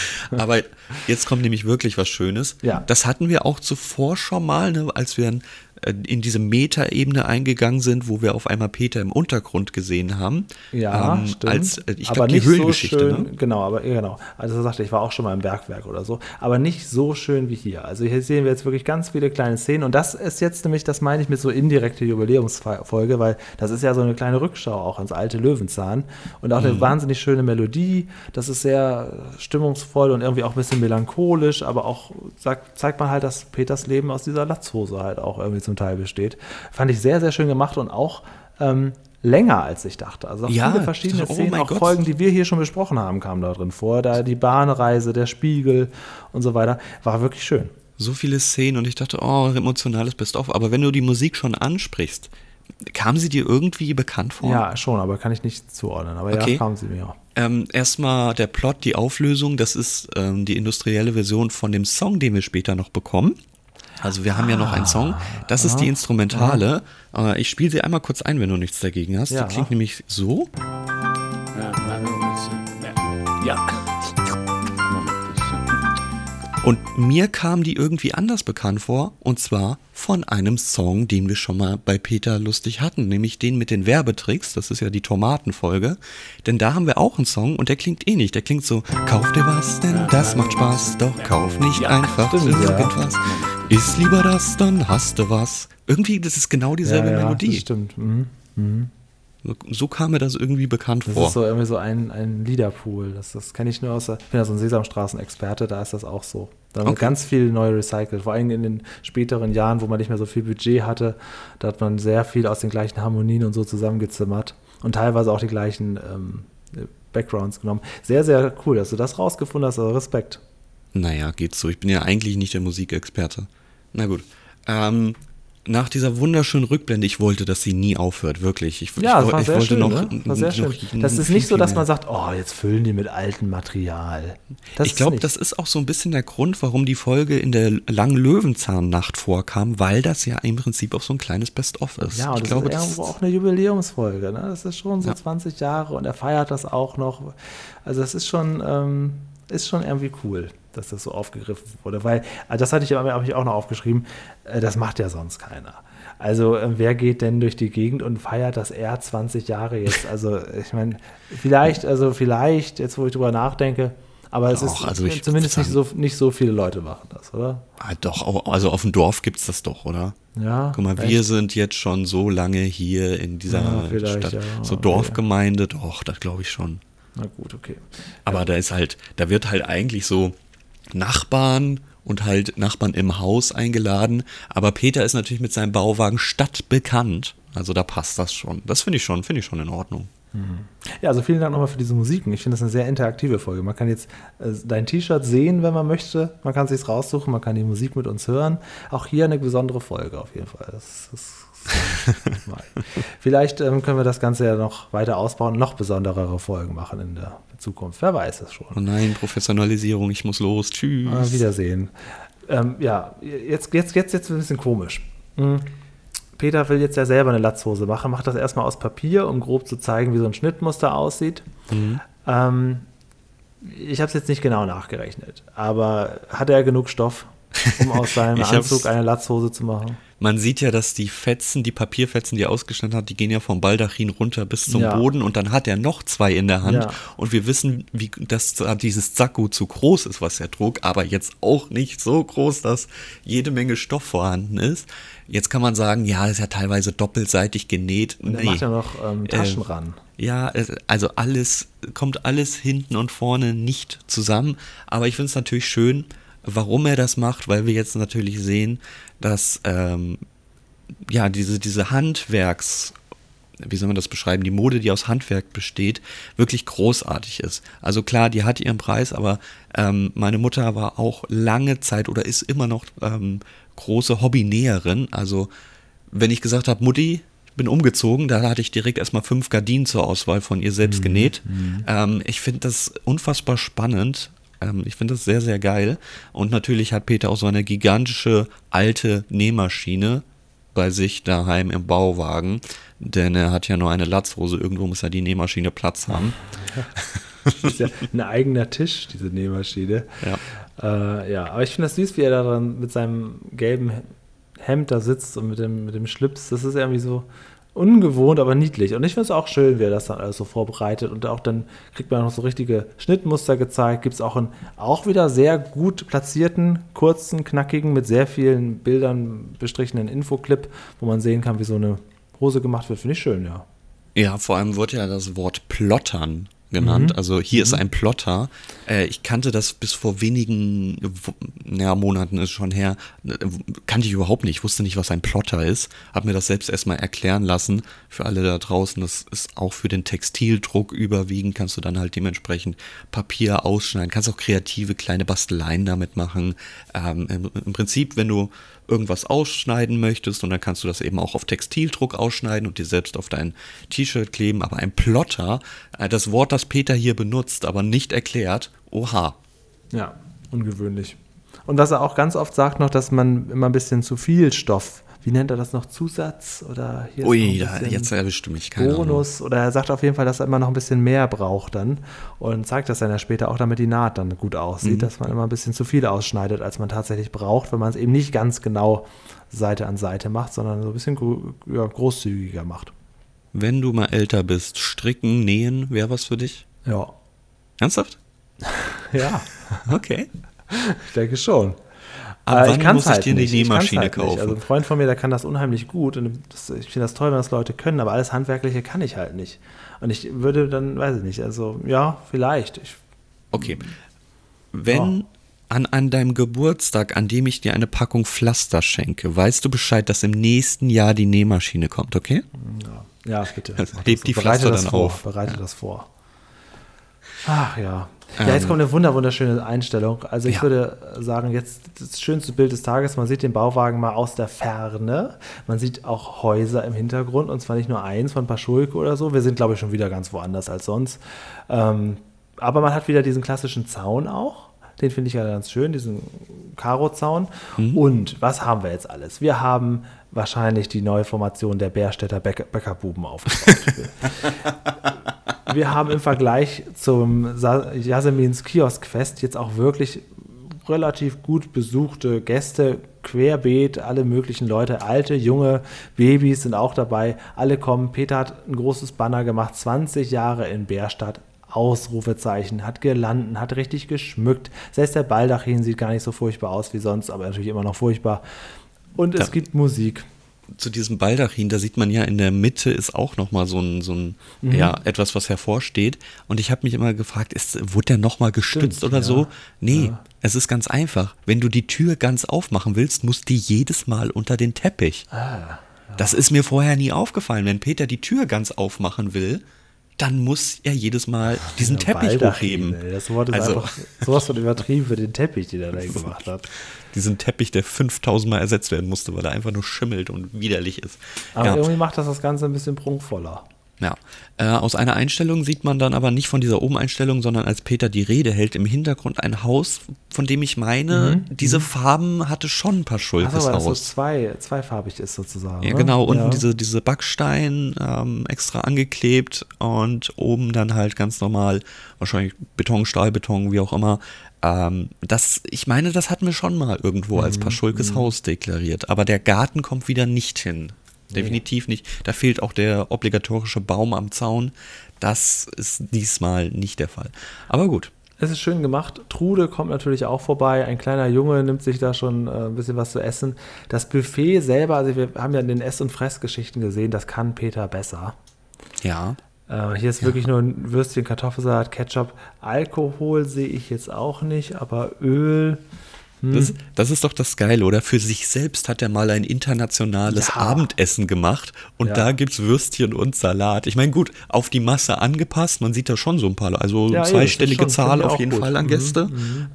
Aber jetzt kommt nämlich wirklich was Schönes. Ja. Das hatten wir auch zuvor schon mal, ne, als wir äh, in diese Meta-Ebene eingegangen sind, wo wir auf einmal Peter im Untergrund gesehen haben. Ja, ähm, stimmt. Als, äh, ich glaube, die Höhlengeschichte. So ne? Genau, aber genau. Also er sagte, ich war auch schon mal im Bergwerk oder so, aber nicht so schön wie hier. Also hier sehen wir jetzt wirklich ganz viele kleine Szenen und das ist jetzt nämlich, das meine ich mit so indirekte Jubiläumsfolge, weil das ist ja so eine kleine Rückschau auch ans alte Löwenzahn und auch eine mhm. wahnsinnig schöne Melodie. Das ist sehr stimmungsvoll und irgendwie auch ein bisschen melancholisch, aber auch sagt, zeigt man halt, dass Peters Leben aus dieser Latzhose halt auch irgendwie zum Teil besteht. Fand ich sehr, sehr schön gemacht und auch ähm, länger als ich dachte. Also ja, viele verschiedene oh Szenen, auch Gott. Folgen, die wir hier schon besprochen haben, kamen da drin vor. Da die Bahnreise, der Spiegel und so weiter. War wirklich schön. So viele Szenen und ich dachte, oh, emotionales Best-of. Aber wenn du die Musik schon ansprichst, kam sie dir irgendwie bekannt vor? Ja, schon, aber kann ich nicht zuordnen. Aber okay. ja, kam sie mir auch. Ähm, erstmal der Plot, die Auflösung, das ist ähm, die industrielle Version von dem Song, den wir später noch bekommen. Also wir haben ja noch einen Song, das ist die Instrumentale. Äh, ich spiele sie einmal kurz ein, wenn du nichts dagegen hast. Die klingt nämlich so. Ja. Und mir kam die irgendwie anders bekannt vor, und zwar von einem Song, den wir schon mal bei Peter Lustig hatten, nämlich den mit den Werbetricks, das ist ja die Tomatenfolge, denn da haben wir auch einen Song und der klingt ähnlich, der klingt so, kauf dir was, denn das macht Spaß, doch kauf nicht ja, einfach irgendwas. Ja. Ist lieber das, dann hast du was. Irgendwie, das ist genau dieselbe ja, Melodie. Das stimmt. Mhm. Mhm. So, so, kam mir das irgendwie bekannt das vor. Das ist so irgendwie so ein, ein Liederpool. Das, das kenne ich nur aus der, ich bin ja so ein Sesamstraßen-Experte, da ist das auch so. Da haben okay. ganz viel neu recycelt. Vor allem in den späteren Jahren, wo man nicht mehr so viel Budget hatte, da hat man sehr viel aus den gleichen Harmonien und so zusammengezimmert und teilweise auch die gleichen ähm, Backgrounds genommen. Sehr, sehr cool, dass du das rausgefunden hast. Also Respekt. Naja, geht so. Ich bin ja eigentlich nicht der Musikexperte. Na gut. Ähm, nach dieser wunderschönen Rückblende, ich wollte, dass sie nie aufhört, wirklich. Ich, ja, ich, war ich sehr wollte schön, noch, ne? war sehr schön. Das ist nicht so, dass man sagt, oh, jetzt füllen die mit altem Material. Das ich glaube, das ist auch so ein bisschen der Grund, warum die Folge in der langen Löwenzahnnacht vorkam, weil das ja im Prinzip auch so ein kleines Best-of ist. Ja, und ich das glaube, ist irgendwo auch eine Jubiläumsfolge. Ne? Das ist schon so ja. 20 Jahre und er feiert das auch noch. Also das ist schon, ähm, ist schon irgendwie cool dass das so aufgegriffen wurde. Weil, also das hatte ich, habe ich auch noch aufgeschrieben, äh, das macht ja sonst keiner. Also äh, wer geht denn durch die Gegend und feiert das R 20 Jahre jetzt? Also ich meine, vielleicht, also vielleicht, jetzt wo ich drüber nachdenke, aber es doch, ist also zumindest nicht so, nicht so viele Leute machen das, oder? Ah, doch, also auf dem Dorf gibt es das doch, oder? Ja. Guck mal, echt? wir sind jetzt schon so lange hier in dieser ja, Stadt. Ja, so okay. Dorfgemeinde, doch, das glaube ich schon. Na gut, okay. Aber ja. da ist halt, da wird halt eigentlich so Nachbarn und halt Nachbarn im Haus eingeladen. Aber Peter ist natürlich mit seinem Bauwagen stadtbekannt. Also da passt das schon. Das finde ich schon, finde ich schon in Ordnung. Mhm. Ja, also vielen Dank nochmal für diese Musiken. Ich finde das eine sehr interaktive Folge. Man kann jetzt äh, dein T-Shirt sehen, wenn man möchte. Man kann es sich raussuchen, man kann die Musik mit uns hören. Auch hier eine besondere Folge auf jeden Fall. Das, das Vielleicht ähm, können wir das Ganze ja noch weiter ausbauen, noch besonderere Folgen machen in der Zukunft. Wer weiß es schon. Oh nein, Professionalisierung, ich muss los. Tschüss. Ah, Wiedersehen. Ähm, ja, jetzt, jetzt, jetzt, jetzt ein bisschen komisch. Hm. Peter will jetzt ja selber eine Latzhose machen, macht das erstmal aus Papier, um grob zu zeigen, wie so ein Schnittmuster aussieht. Mhm. Ähm, ich habe es jetzt nicht genau nachgerechnet, aber hat er genug Stoff, um aus seinem Anzug eine Latzhose zu machen? Man sieht ja, dass die Fetzen, die Papierfetzen, die er ausgeschnitten hat, die gehen ja vom Baldachin runter bis zum Ja. Boden und dann hat er noch zwei in der Hand Ja. und wir wissen, wie dass dieses Sakko zu groß ist, was er trug, aber jetzt auch nicht so groß, dass jede Menge Stoff vorhanden ist. Jetzt kann man sagen, ja, ist ja teilweise doppelseitig genäht. Und er macht ja noch ähm, Taschen ran. Ja, es- also alles, kommt alles hinten und vorne nicht zusammen. Aber ich finde es natürlich schön, warum er das macht, weil wir jetzt natürlich sehen, dass ähm, ja diese, diese Handwerks, wie soll man das beschreiben, die Mode, die aus Handwerk besteht, wirklich großartig ist. Also klar, die hat ihren Preis, aber ähm, meine Mutter war auch lange Zeit oder ist immer noch ähm, große Hobbynäherin. Also wenn ich gesagt habe, Mutti, ich bin umgezogen, da hatte ich direkt erstmal fünf Gardinen zur Auswahl von ihr selbst genäht. Ähm, ich finde das unfassbar spannend. Ähm, ich finde das sehr, sehr geil. Und natürlich hat Peter auch so eine gigantische alte Nähmaschine bei sich daheim im Bauwagen, denn er hat ja nur eine Latzhose. Irgendwo muss ja die Nähmaschine Platz haben. Das ist ja ein eigener Tisch, diese Nähmaschine. Ja. Äh, ja, aber ich finde das süß, wie er da mit seinem gelben Hemd da sitzt und mit dem, mit dem Schlips. Das ist irgendwie so ungewohnt, aber niedlich. Und ich finde es auch schön, wie er das dann alles so vorbereitet. Und auch dann kriegt man noch so richtige Schnittmuster gezeigt. Gibt es auch einen auch wieder sehr gut platzierten, kurzen, knackigen, mit sehr vielen Bildern bestrichenen Infoclip, wo man sehen kann, wie so eine Hose gemacht wird. Finde ich schön, ja. Ja, vor allem wird ja das Wort Plottern genannt. Also hier ist ein Plotter. Äh, ich kannte das bis vor wenigen ja, Monaten ist schon her. Kannte ich überhaupt nicht. Ich wusste nicht, was ein Plotter ist. Hab mir das selbst erstmal erklären lassen. Für alle da draußen, das ist auch für den Textildruck überwiegend. Kannst du dann halt dementsprechend Papier ausschneiden. Kannst auch kreative kleine Basteleien damit machen. Ähm, im, Im Prinzip, wenn du irgendwas ausschneiden möchtest und dann kannst du das eben auch auf Textildruck ausschneiden und dir selbst auf dein T-Shirt kleben. Aber ein Plotter, äh, das Wort, das Peter hier benutzt, aber nicht erklärt, oha. Ja, ungewöhnlich. Und was er auch ganz oft sagt noch, dass man immer ein bisschen zu viel Stoff, wie nennt er das noch, Zusatz oder hier Ui, da, jetzt erwischt mich, keine Ahnung. Bonus oder er sagt auf jeden Fall, dass er immer noch ein bisschen mehr braucht dann und zeigt das dann ja später auch, damit die Naht dann gut aussieht, Mhm. dass man immer ein bisschen zu viel ausschneidet, als man tatsächlich braucht, wenn man es eben nicht ganz genau Seite an Seite macht, sondern so ein bisschen ja, großzügiger macht. Wenn du mal älter bist, stricken, nähen, wäre was für dich? Ja. Ernsthaft? Ja, Okay. ich denke schon. Ab Äh, wann kann's muss ich dir eine nicht. kann's Nähmaschine nicht. kaufen? Also ein Freund von mir, der kann das unheimlich gut und das, ich finde das toll, wenn das Leute können, aber alles Handwerkliche kann ich halt nicht. Und ich würde dann, weiß ich nicht, also ja, vielleicht. Ich, Okay. Wenn an, an deinem Geburtstag, an dem ich dir eine Packung Pflaster schenke, weißt du Bescheid, dass im nächsten Jahr die Nähmaschine kommt, okay? ja, bitte. Also heb die Pflaster dann vor, auf. Bereite das vor. Ach ja. Ja, Ähm, jetzt kommt eine wunder wunderschöne Einstellung. Also ich Ja. würde sagen, jetzt das schönste Bild des Tages, man sieht den Bauwagen mal aus der Ferne. Man sieht auch Häuser im Hintergrund und zwar nicht nur eins von Paschulke oder so. Wir sind, glaube ich, schon wieder ganz woanders als sonst. Ähm, aber man hat wieder diesen klassischen Zaun auch. Den finde ich ja ganz schön, diesen Karo-Zaun. Mhm. Und was haben wir jetzt alles? Wir haben wahrscheinlich die neue Formation der Bärstädter Bäcker Bäckerbuben aufgebaut. wir haben im Vergleich zum Yasemins Kioskfest jetzt auch wirklich relativ gut besuchte Gäste, querbeet, alle möglichen Leute, alte, junge, Babys sind auch dabei, alle kommen. Peter hat ein großes Banner gemacht, 20 Jahre in Bärstadt, Ausrufezeichen, hat gelanden, hat richtig geschmückt. Selbst der Baldachin sieht gar nicht so furchtbar aus wie sonst, aber natürlich immer noch furchtbar. Und es Ja. gibt Musik. Zu diesem Baldachin, da sieht man ja in der Mitte ist auch nochmal so ein, so ein Mhm. ja, etwas, was hervorsteht. Und ich habe mich immer gefragt, ist, wurde der nochmal gestützt Stimmt, oder ja. so? Nee, Ja. es ist ganz einfach. Wenn du die Tür ganz aufmachen willst, musst die jedes Mal unter den Teppich. Ah, Das ist mir vorher nie aufgefallen. Wenn Peter die Tür ganz aufmachen will, dann muss er jedes Mal diesen Der Teppich hochheben. ey, Das Wort ist Also- einfach sowas von übertrieben für den Teppich, den er da gemacht hat. Diesen Teppich, der 5000 Mal ersetzt werden musste, weil er einfach nur schimmelt und widerlich ist. Aber ja. irgendwie macht das das Ganze ein bisschen prunkvoller. Ja, äh, aus einer Einstellung sieht man dann aber nicht von dieser Oben-Einstellung, sondern als Peter die Rede hält, im Hintergrund ein Haus, von dem ich meine, Mhm, diese Farben hatte schon ein paar Schulkes Achso, weil das so Haus. zwei, zweifarbig ist sozusagen. Ja, ne? genau, unten Ja. diese, diese Backstein ähm, extra angeklebt und oben dann halt ganz normal, wahrscheinlich Beton, Stahlbeton, wie auch immer. Ähm, das, ich meine, das hatten wir schon mal irgendwo Mhm, als Paschulkes Haus deklariert, aber der Garten kommt wieder nicht hin. Definitiv nicht. Da fehlt auch der obligatorische Baum am Zaun. Das ist diesmal nicht der Fall. Aber gut. Es ist schön gemacht. Trude kommt natürlich auch vorbei. Ein kleiner Junge nimmt sich da schon äh, ein bisschen was zu essen. Das Buffet selber, also wir haben ja in den Ess- und Fressgeschichten gesehen, das kann Peter besser. Ja. Äh, hier ist wirklich nur ein Würstchen, Kartoffelsalat, Ketchup. Alkohol sehe ich jetzt auch nicht, aber Öl. Das, das ist doch das Geile, oder? Für sich selbst hat er mal ein internationales Ja. Abendessen gemacht und Ja. da gibt's Würstchen und Salat. Ich meine, gut, auf die Masse angepasst, man sieht da schon so ein paar, also Ja, zweistellige schon- Zahl auf jeden gut. Fall an Mhm, Gäste.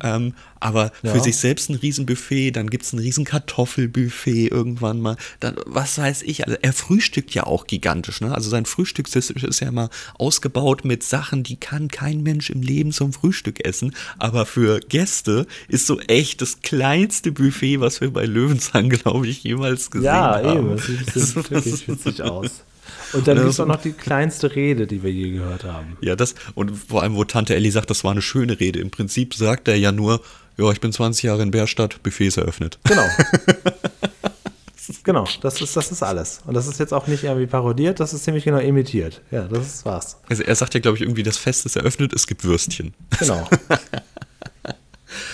Ähm, aber für sich selbst ein Riesenbuffet, dann gibt's ein riesen Kartoffelbuffet irgendwann mal. Dann, was weiß ich, also er frühstückt ja auch gigantisch, ne? Also sein Frühstückssystem ist ja immer ausgebaut mit Sachen, die kann kein Mensch im Leben zum Frühstück essen. Aber für Gäste ist so echt das kleinste Buffet, was wir bei Löwenzahn, glaube ich, jemals gesehen Ja, haben. eben. Das sieht, das wirklich witzig aus. Und dann Ja, gibt es so- auch noch die kleinste Rede, die wir je gehört haben. Ja, das, und vor allem, wo Tante Elli sagt, das war eine schöne Rede. Im Prinzip sagt er ja nur, ja, ich bin 20 Jahre in Bärstadt, Buffet ist eröffnet. Genau. genau, das ist, das ist alles. Und das ist jetzt auch nicht irgendwie parodiert, das ist ziemlich genau imitiert. Ja, das ist, war's. Also er sagt ja, glaube ich, irgendwie, das Fest ist eröffnet, es gibt Würstchen. Genau.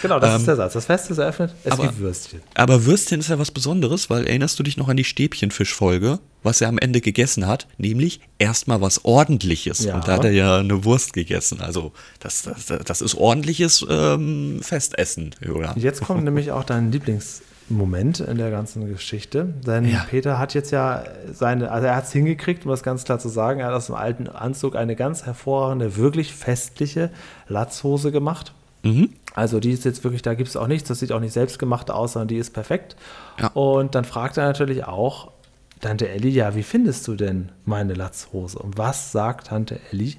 genau, das ist der Satz. Das Fest ist eröffnet, es Ähm, aber- gibt Würstchen. Aber Würstchen ist ja was Besonderes, weil erinnerst du dich noch an die Stäbchenfischfolge, was er am Ende gegessen hat? Nämlich erstmal was Ordentliches. Ja. Und da hat er ja eine Wurst gegessen. Also das, das, das ist ordentliches ähm, Festessen. Und jetzt kommt nämlich auch dein Lieblingsmoment in der ganzen Geschichte. Denn Ja. Peter hat jetzt ja seine, also er hat es hingekriegt, um das ganz klar zu sagen, er hat aus dem alten Anzug eine ganz hervorragende, wirklich festliche Latzhose gemacht. Mhm. Also die ist jetzt wirklich, da gibt es auch nichts, das sieht auch nicht selbstgemacht aus, sondern die ist perfekt. Ja. Und dann fragt er natürlich auch Tante Elli, ja, wie findest du denn meine Latzhose? Und was sagt Tante Elli?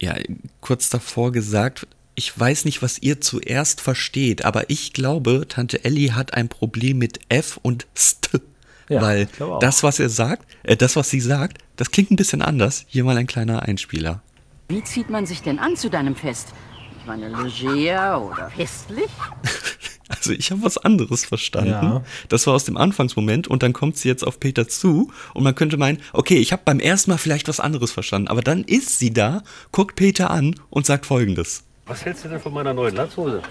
Ja, kurz davor gesagt, ich weiß nicht, was ihr zuerst versteht, aber ich glaube, Tante Elli hat ein Problem mit F und St. Ja, weil das, was er sagt, äh, das, was sie sagt, das klingt ein bisschen anders. Hier mal ein kleiner Einspieler. Wie zieht man sich denn an zu deinem Fest? Ich meine, leger oder festlich? Also ich habe was anderes verstanden. Ja. Das war aus dem Anfangsmoment und dann kommt sie jetzt auf Peter zu und man könnte meinen, okay, ich habe beim ersten Mal vielleicht was anderes verstanden, aber dann ist sie da, guckt Peter an und sagt folgendes. Was hältst du denn von meiner neuen Latzhose?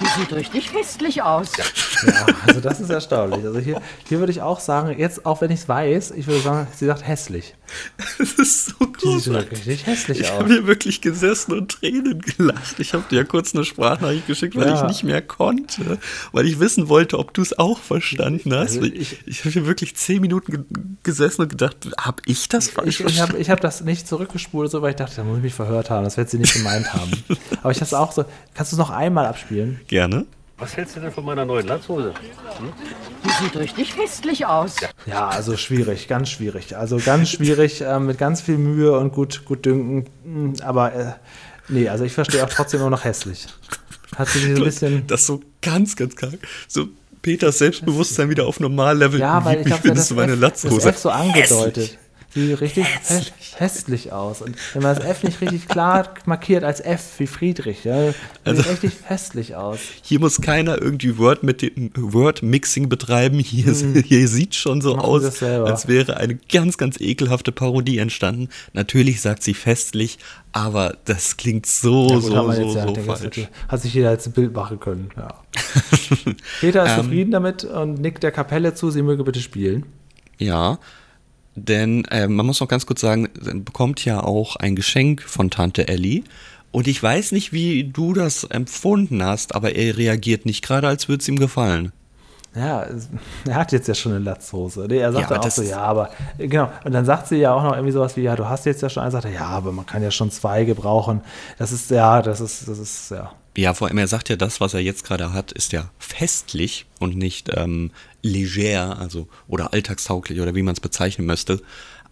Die sieht richtig festlich aus. Ja, also das ist erstaunlich. Also hier, hier würde ich auch sagen, jetzt auch wenn ich es weiß, ich würde sagen, sie sagt hässlich. Das ist so Die sieht großartig. richtig hässlich Ich aus. habe hier wirklich gesessen und Tränen gelacht. Ich habe dir ja kurz eine Sprachnachricht geschickt, weil Ja. ich nicht mehr konnte, weil ich wissen wollte, ob du es auch verstanden hast. Also ich ich- ich habe hier wirklich zehn Minuten ge gesessen und gedacht, habe ich das falsch Ich, ich verstanden? habe ich hab das nicht zurückgespult, so, weil ich dachte, da muss ich mich verhört haben. Das wird sie nicht gemeint haben. Aber ich habe es auch so. Kannst du es noch einmal abspielen? Gerne. Was hältst du denn von meiner neuen Latzhose? Die sieht richtig festlich aus. Ja, also schwierig, ganz schwierig. Also ganz schwierig, äh, mit ganz viel Mühe und gut, gut dünken. Mm, Aber äh, nee, also ich verstehe auch trotzdem immer noch hässlich. Hat sie sich so ein bisschen. Das so ganz, ganz krank. So Peters Selbstbewusstsein wieder auf Normallevel. Ja, weil ich wie glaube, findest das, du meine F, das Latzhose? F so angedeutet. Hässlich. Sieht richtig hässlich. hässlich aus. Und wenn man das F nicht richtig klar markiert als F wie Friedrich, ja, Also- sieht richtig hässlich aus. Hier muss keiner irgendwie Word mit dem Word Mixing betreiben. Hier, hier sieht schon so. Machen aus, als wäre eine ganz, ganz ekelhafte Parodie entstanden. Natürlich sagt sie festlich, aber das klingt so, Ja, so, so, ja, so falsch. Hat sich jeder jetzt ein Bild machen können. Ja. Peter ist Ähm. zufrieden damit und nickt der Kapelle zu, sie möge bitte spielen. Ja, denn äh, man muss noch ganz kurz sagen, er bekommt ja auch ein Geschenk von Tante Ellie. Und ich weiß nicht, wie du das empfunden hast, aber er reagiert nicht gerade, als würde es ihm gefallen. Ja, er hat jetzt ja schon eine Latzhose. Er sagt Ja, dann auch so, ja, aber genau. Und dann sagt sie ja auch noch irgendwie sowas wie, ja, du hast jetzt ja schon einen, sagt er, ja, aber man kann ja schon zwei gebrauchen. Das ist, ja, das ist, das ist, ja. Ja, vor allem, er sagt ja, das, was er jetzt gerade hat, ist ja festlich und nicht ähm, leger, also oder alltagstauglich oder wie man es bezeichnen möchte.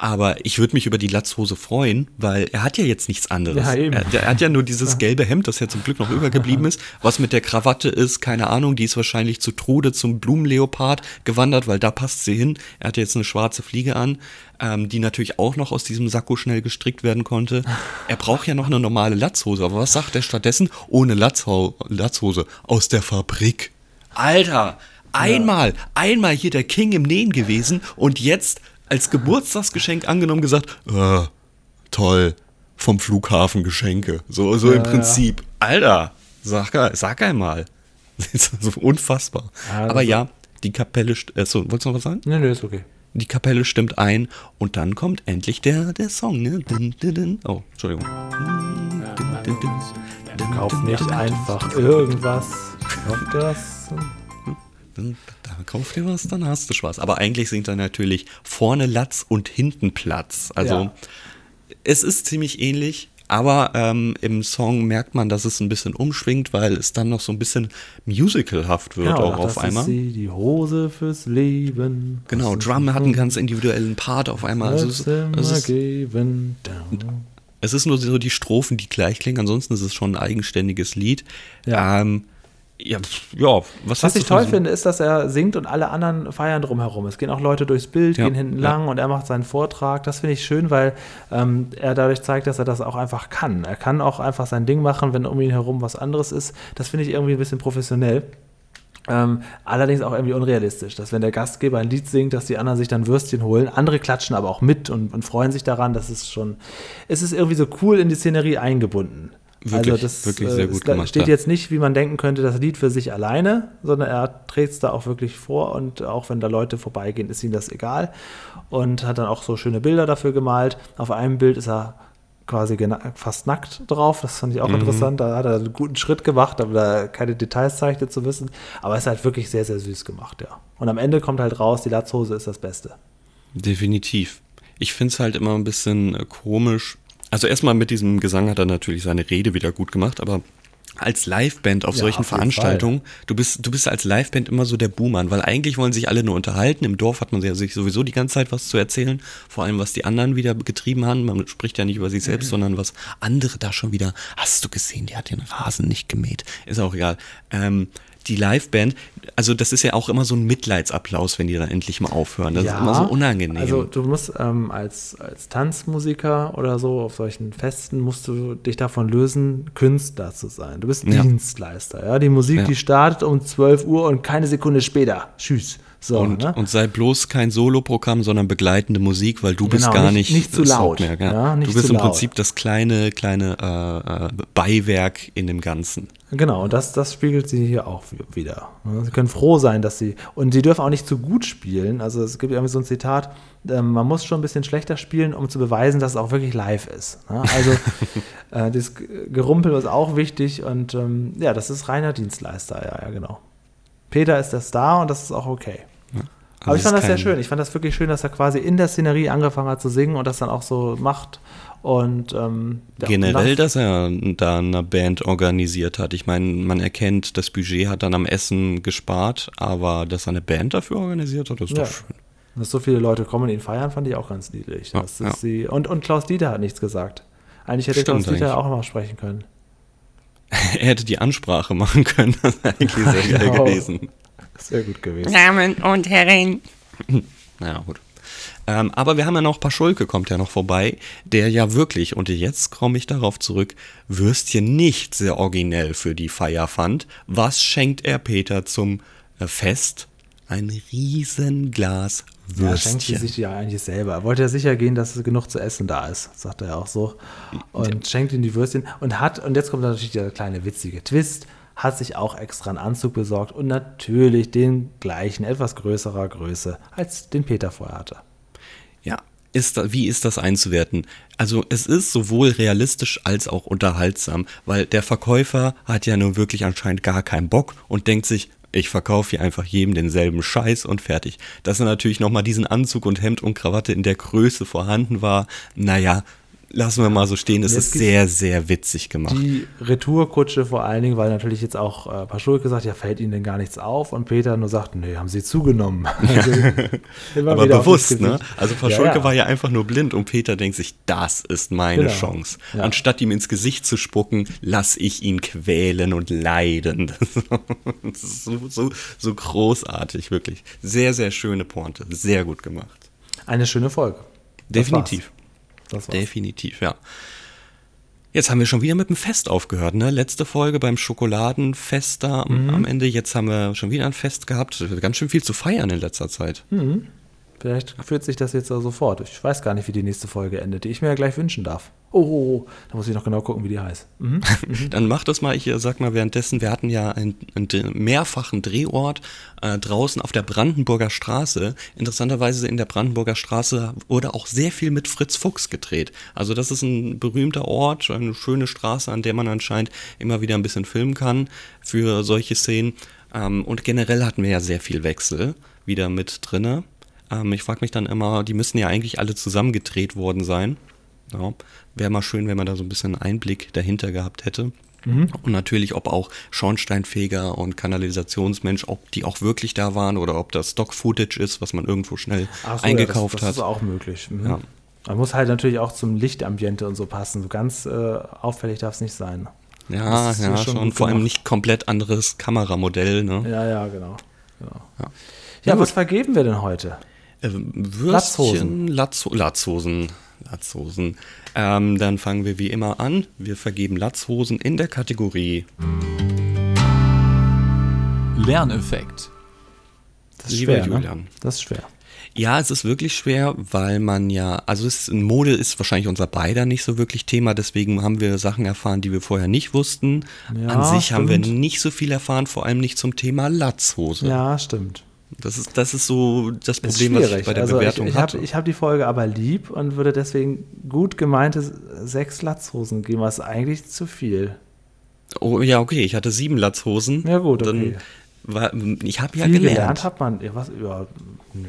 Aber ich würde mich über die Latzhose freuen, weil er hat ja jetzt nichts anderes. Ja, eben. Er, er hat ja nur dieses gelbe Hemd, das ja zum Glück noch übergeblieben ist. Was mit der Krawatte ist, keine Ahnung, die ist wahrscheinlich zu Trude zum Blumenleopard gewandert, weil da passt sie hin. Er hat jetzt eine schwarze Fliege an, ähm, die natürlich auch noch aus diesem Sakko schnell gestrickt werden konnte. Er braucht ja noch eine normale Latzhose, aber was sagt er stattdessen? Ohne Latzhau Latzhose aus der Fabrik. Alter, einmal, einmal hier der King im Nähen gewesen und jetzt als Geburtstagsgeschenk angenommen gesagt, äh, toll, vom Flughafen Geschenke. So, so im Prinzip. Alter, sag, sag einmal. So unfassbar. Ja, Aber also- ja, die Kapelle, äh, so, wolltest du noch was sagen? Nee, nee, ist okay. Die Kapelle stimmt ein und dann kommt endlich der, der Song, ne? Dun, dun, dun. Oh, Entschuldigung. Dun. Kauf nicht einfach irgendwas. Kauf das. Dann, da kauf dir was, dann hast du Spaß. Aber eigentlich singt er natürlich vorne Latz und hinten Platz. Also Ja. es ist ziemlich ähnlich, aber ähm, im Song merkt man, dass es ein bisschen umschwingt, weil es dann noch so ein bisschen musicalhaft wird Genau, auch das auf ist einmal. sie, die Hose fürs Leben. Genau, Drum ist hat einen ganz individuellen Part auf einmal. Also es, es, ist, geben, es ist nur so die Strophen, die gleich klingen. Ansonsten ist es schon ein eigenständiges Lied. Ja. Ähm, ja, ja, was, Was ich toll für- finde, ist, dass er singt und alle anderen feiern drumherum. Es gehen auch Leute durchs Bild, Ja, gehen hinten ja. lang und er macht seinen Vortrag. Das finde ich schön, weil ähm, er dadurch zeigt, dass er das auch einfach kann. Er kann auch einfach sein Ding machen, wenn um ihn herum was anderes ist. Das finde ich irgendwie ein bisschen professionell. Ähm, allerdings auch irgendwie unrealistisch, dass wenn der Gastgeber ein Lied singt, dass die anderen sich dann Würstchen holen. Andere klatschen aber auch mit und, und freuen sich daran. Das ist schon, es ist irgendwie so cool in die Szenerie eingebunden. Wirklich, also das wirklich sehr äh, gut es gemacht, steht jetzt nicht, wie man denken könnte, das Lied für sich alleine, sondern er trägt es da auch wirklich vor und auch wenn da Leute vorbeigehen, ist ihm das egal und hat dann auch so schöne Bilder dafür gemalt. Auf einem Bild ist er quasi fast nackt drauf, das fand ich Mhm. auch interessant, da hat er einen guten Schritt gemacht, aber da keine Details zeigte zu wissen, aber es ist halt wirklich sehr, sehr süß gemacht, ja. Und am Ende kommt halt raus, die Latzhose ist das Beste. Definitiv. Ich finde es halt immer ein bisschen äh, komisch. Also erstmal mit diesem Gesang hat er natürlich seine Rede wieder gut gemacht, aber als Liveband auf Ja, solchen auf Veranstaltungen, du bist, du bist als Liveband immer so der Buhmann, weil eigentlich wollen sich alle nur unterhalten. Im Dorf hat man ja sich sowieso die ganze Zeit was zu erzählen, vor allem was die anderen wieder getrieben haben. Man spricht ja nicht über sich selbst, sondern was andere da schon wieder. Hast du gesehen, die hat den Rasen nicht gemäht. Ist auch egal. Ähm, die Liveband, also das ist ja auch immer so ein Mitleidsapplaus, wenn die dann endlich mal aufhören. Das ist immer so unangenehm. Also du musst ähm, als, als Tanzmusiker oder so auf solchen Festen musst du dich davon lösen, Künstler zu sein. Du bist Ja. Dienstleister. Ja? Die Musik, Ja. die startet um 12 Uhr und keine Sekunde später. Tschüss. So, und, ne? und sei bloß kein Soloprogramm, sondern begleitende Musik, weil du bist Genau, gar nicht- nicht, nicht zu laut, Hauptmerk, ja, nicht du bist im laut. Prinzip das kleine, kleine äh, äh, Beiwerk in dem Ganzen. Genau, und das, das spiegelt sie hier auch wi- wieder. Sie können froh sein, dass sie. Und sie dürfen auch nicht zu gut spielen. Also es gibt irgendwie so ein Zitat, ähm, man muss schon ein bisschen schlechter spielen, um zu beweisen, dass es auch wirklich live ist. Ne? Also äh, das Gerumpel ist auch wichtig und ähm, ja, das ist reiner Dienstleister, ja, ja, genau. Peter ist der Star und das ist auch okay. Also Aber ich es fand das sehr schön. Ich fand das wirklich schön, dass er quasi in der Szenerie angefangen hat zu singen und das dann auch so macht. Und ähm, ja, Generell, das- dass er da eine Band organisiert hat. Ich meine, man erkennt, das Budget hat dann am Essen gespart, aber dass er eine Band dafür organisiert hat, ist Ja. doch schön. Dass so viele Leute kommen und ihn feiern, fand ich auch ganz niedlich. Ja, ja. sie. Und, und Klaus Dieter hat nichts gesagt. Eigentlich hätte Stimmt Klaus Dieter eigentlich. auch mal sprechen können. Er hätte die Ansprache machen können, das wäre eigentlich sehr geil Genau. gewesen. Wäre gut gewesen. Damen und Herren. Naja, gut. Ähm, aber wir haben ja noch Paschulke, kommt ja noch vorbei, der ja wirklich, und jetzt komme ich darauf zurück, Würstchen nicht sehr originell für die Feier fand. Was schenkt er Peter zum äh, Fest? Ein Riesenglas Ja, schenkt sie Würstchen. sich ja eigentlich selber. Er wollte ja sicher gehen, dass es genug zu essen da ist, sagt er ja auch so. Und schenkt ihm die Würstchen und hat, und jetzt kommt natürlich der kleine witzige Twist, hat sich auch extra einen Anzug besorgt und natürlich den gleichen, etwas größerer Größe, als den Peter vorher hatte. Ja, ist da, wie ist das einzuwerten? Also es ist sowohl realistisch als auch unterhaltsam, weil der Verkäufer hat ja nun wirklich anscheinend gar keinen Bock und denkt sich, ich verkaufe hier einfach jedem denselben Scheiß und fertig. Dass er natürlich nochmal diesen Anzug und Hemd und Krawatte in der Größe vorhanden war, naja, lassen wir mal so stehen. Es ist sehr, sehr witzig gemacht. Die Retourkutsche vor allen Dingen, weil natürlich jetzt auch äh, Paschulke sagt, ja, fällt Ihnen denn gar nichts auf? Und Peter nur sagt, nee, haben Sie zugenommen. Also, Aber bewusst, ne? Also Paschulke Ja, ja. war ja einfach nur blind und Peter denkt sich, das ist meine Genau. Chance. Ja. Anstatt ihm ins Gesicht zu spucken, lass ich ihn quälen und leiden. Das ist so, so, so großartig, wirklich. Sehr, sehr schöne Pointe. Sehr gut gemacht. Eine schöne Folge. Das Definitiv. war's. Das war's. Definitiv, ja. Jetzt haben wir schon wieder mit dem Fest aufgehört, ne? Letzte Folge beim Schokoladenfest da am- Mhm. am Ende. Jetzt haben wir schon wieder ein Fest gehabt. Ganz schön viel zu feiern in letzter Zeit. Vielleicht führt sich das jetzt so fort. Ich weiß gar nicht, wie die nächste Folge endet, die ich mir ja gleich wünschen darf. Oh, oh, oh, da muss ich noch genau gucken, wie die heißt. Mhm. Dann mach das mal. Ich sag mal währenddessen, wir hatten ja einen, einen mehrfachen Drehort äh, draußen auf der Brandenburger Straße. Interessanterweise in der Brandenburger Straße wurde auch sehr viel mit Fritz Fuchs gedreht. Also das ist ein berühmter Ort, eine schöne Straße, an der man anscheinend immer wieder ein bisschen filmen kann für solche Szenen. Ähm, und generell hatten wir ja sehr viel Wechsel wieder mit drinne. Ähm, ich frage mich dann immer, die müssen ja eigentlich alle zusammen gedreht worden sein. Ja, Wäre mal schön, wenn man da so ein bisschen Einblick dahinter gehabt hätte. Und natürlich, ob auch Schornsteinfeger und Kanalisationsmensch, ob die auch wirklich da waren oder ob das Stock-Footage ist, was man irgendwo schnell so, eingekauft ja, das, das ist hat. auch möglich. Mhm. Ja. Man muss halt natürlich auch zum Lichtambiente und so passen. So ganz äh, auffällig darf es nicht sein. Ja, Das ist ja, schon schon. Vor allem gemacht. nicht komplett anderes Kameramodell. Ne? Ja, ja, genau. genau. Ja. Ja, was vergeben wir denn heute? Äh, Würstchen, Latzho Latzhosen. Latzhosen. Ähm, dann fangen wir wie immer an. Wir vergeben Latzhosen in der Kategorie Lerneffekt. Das ist Lieber schwer, ne? Julian. Das ist schwer. Ja, es ist wirklich schwer, weil man ja, also es, Mode ist wahrscheinlich unser beider nicht so wirklich Thema, deswegen haben wir Sachen erfahren, die wir vorher nicht wussten. Ja, An sich haben wir stimmt. nicht so viel erfahren, vor allem nicht zum Thema Latzhose. Ja, stimmt. Das ist, das ist so das Problem, was ich bei der also Bewertung ich, ich habe hatte. ich hab die Folge aber lieb und würde deswegen gut gemeinte sechs Latzhosen geben, was eigentlich zu viel. oh, ja, okay, ich hatte sieben Latzhosen. Ja, gut, okay. Dann war, ich habe ja viel gelernt. gelernt hat man. Ja, was, ja, nö.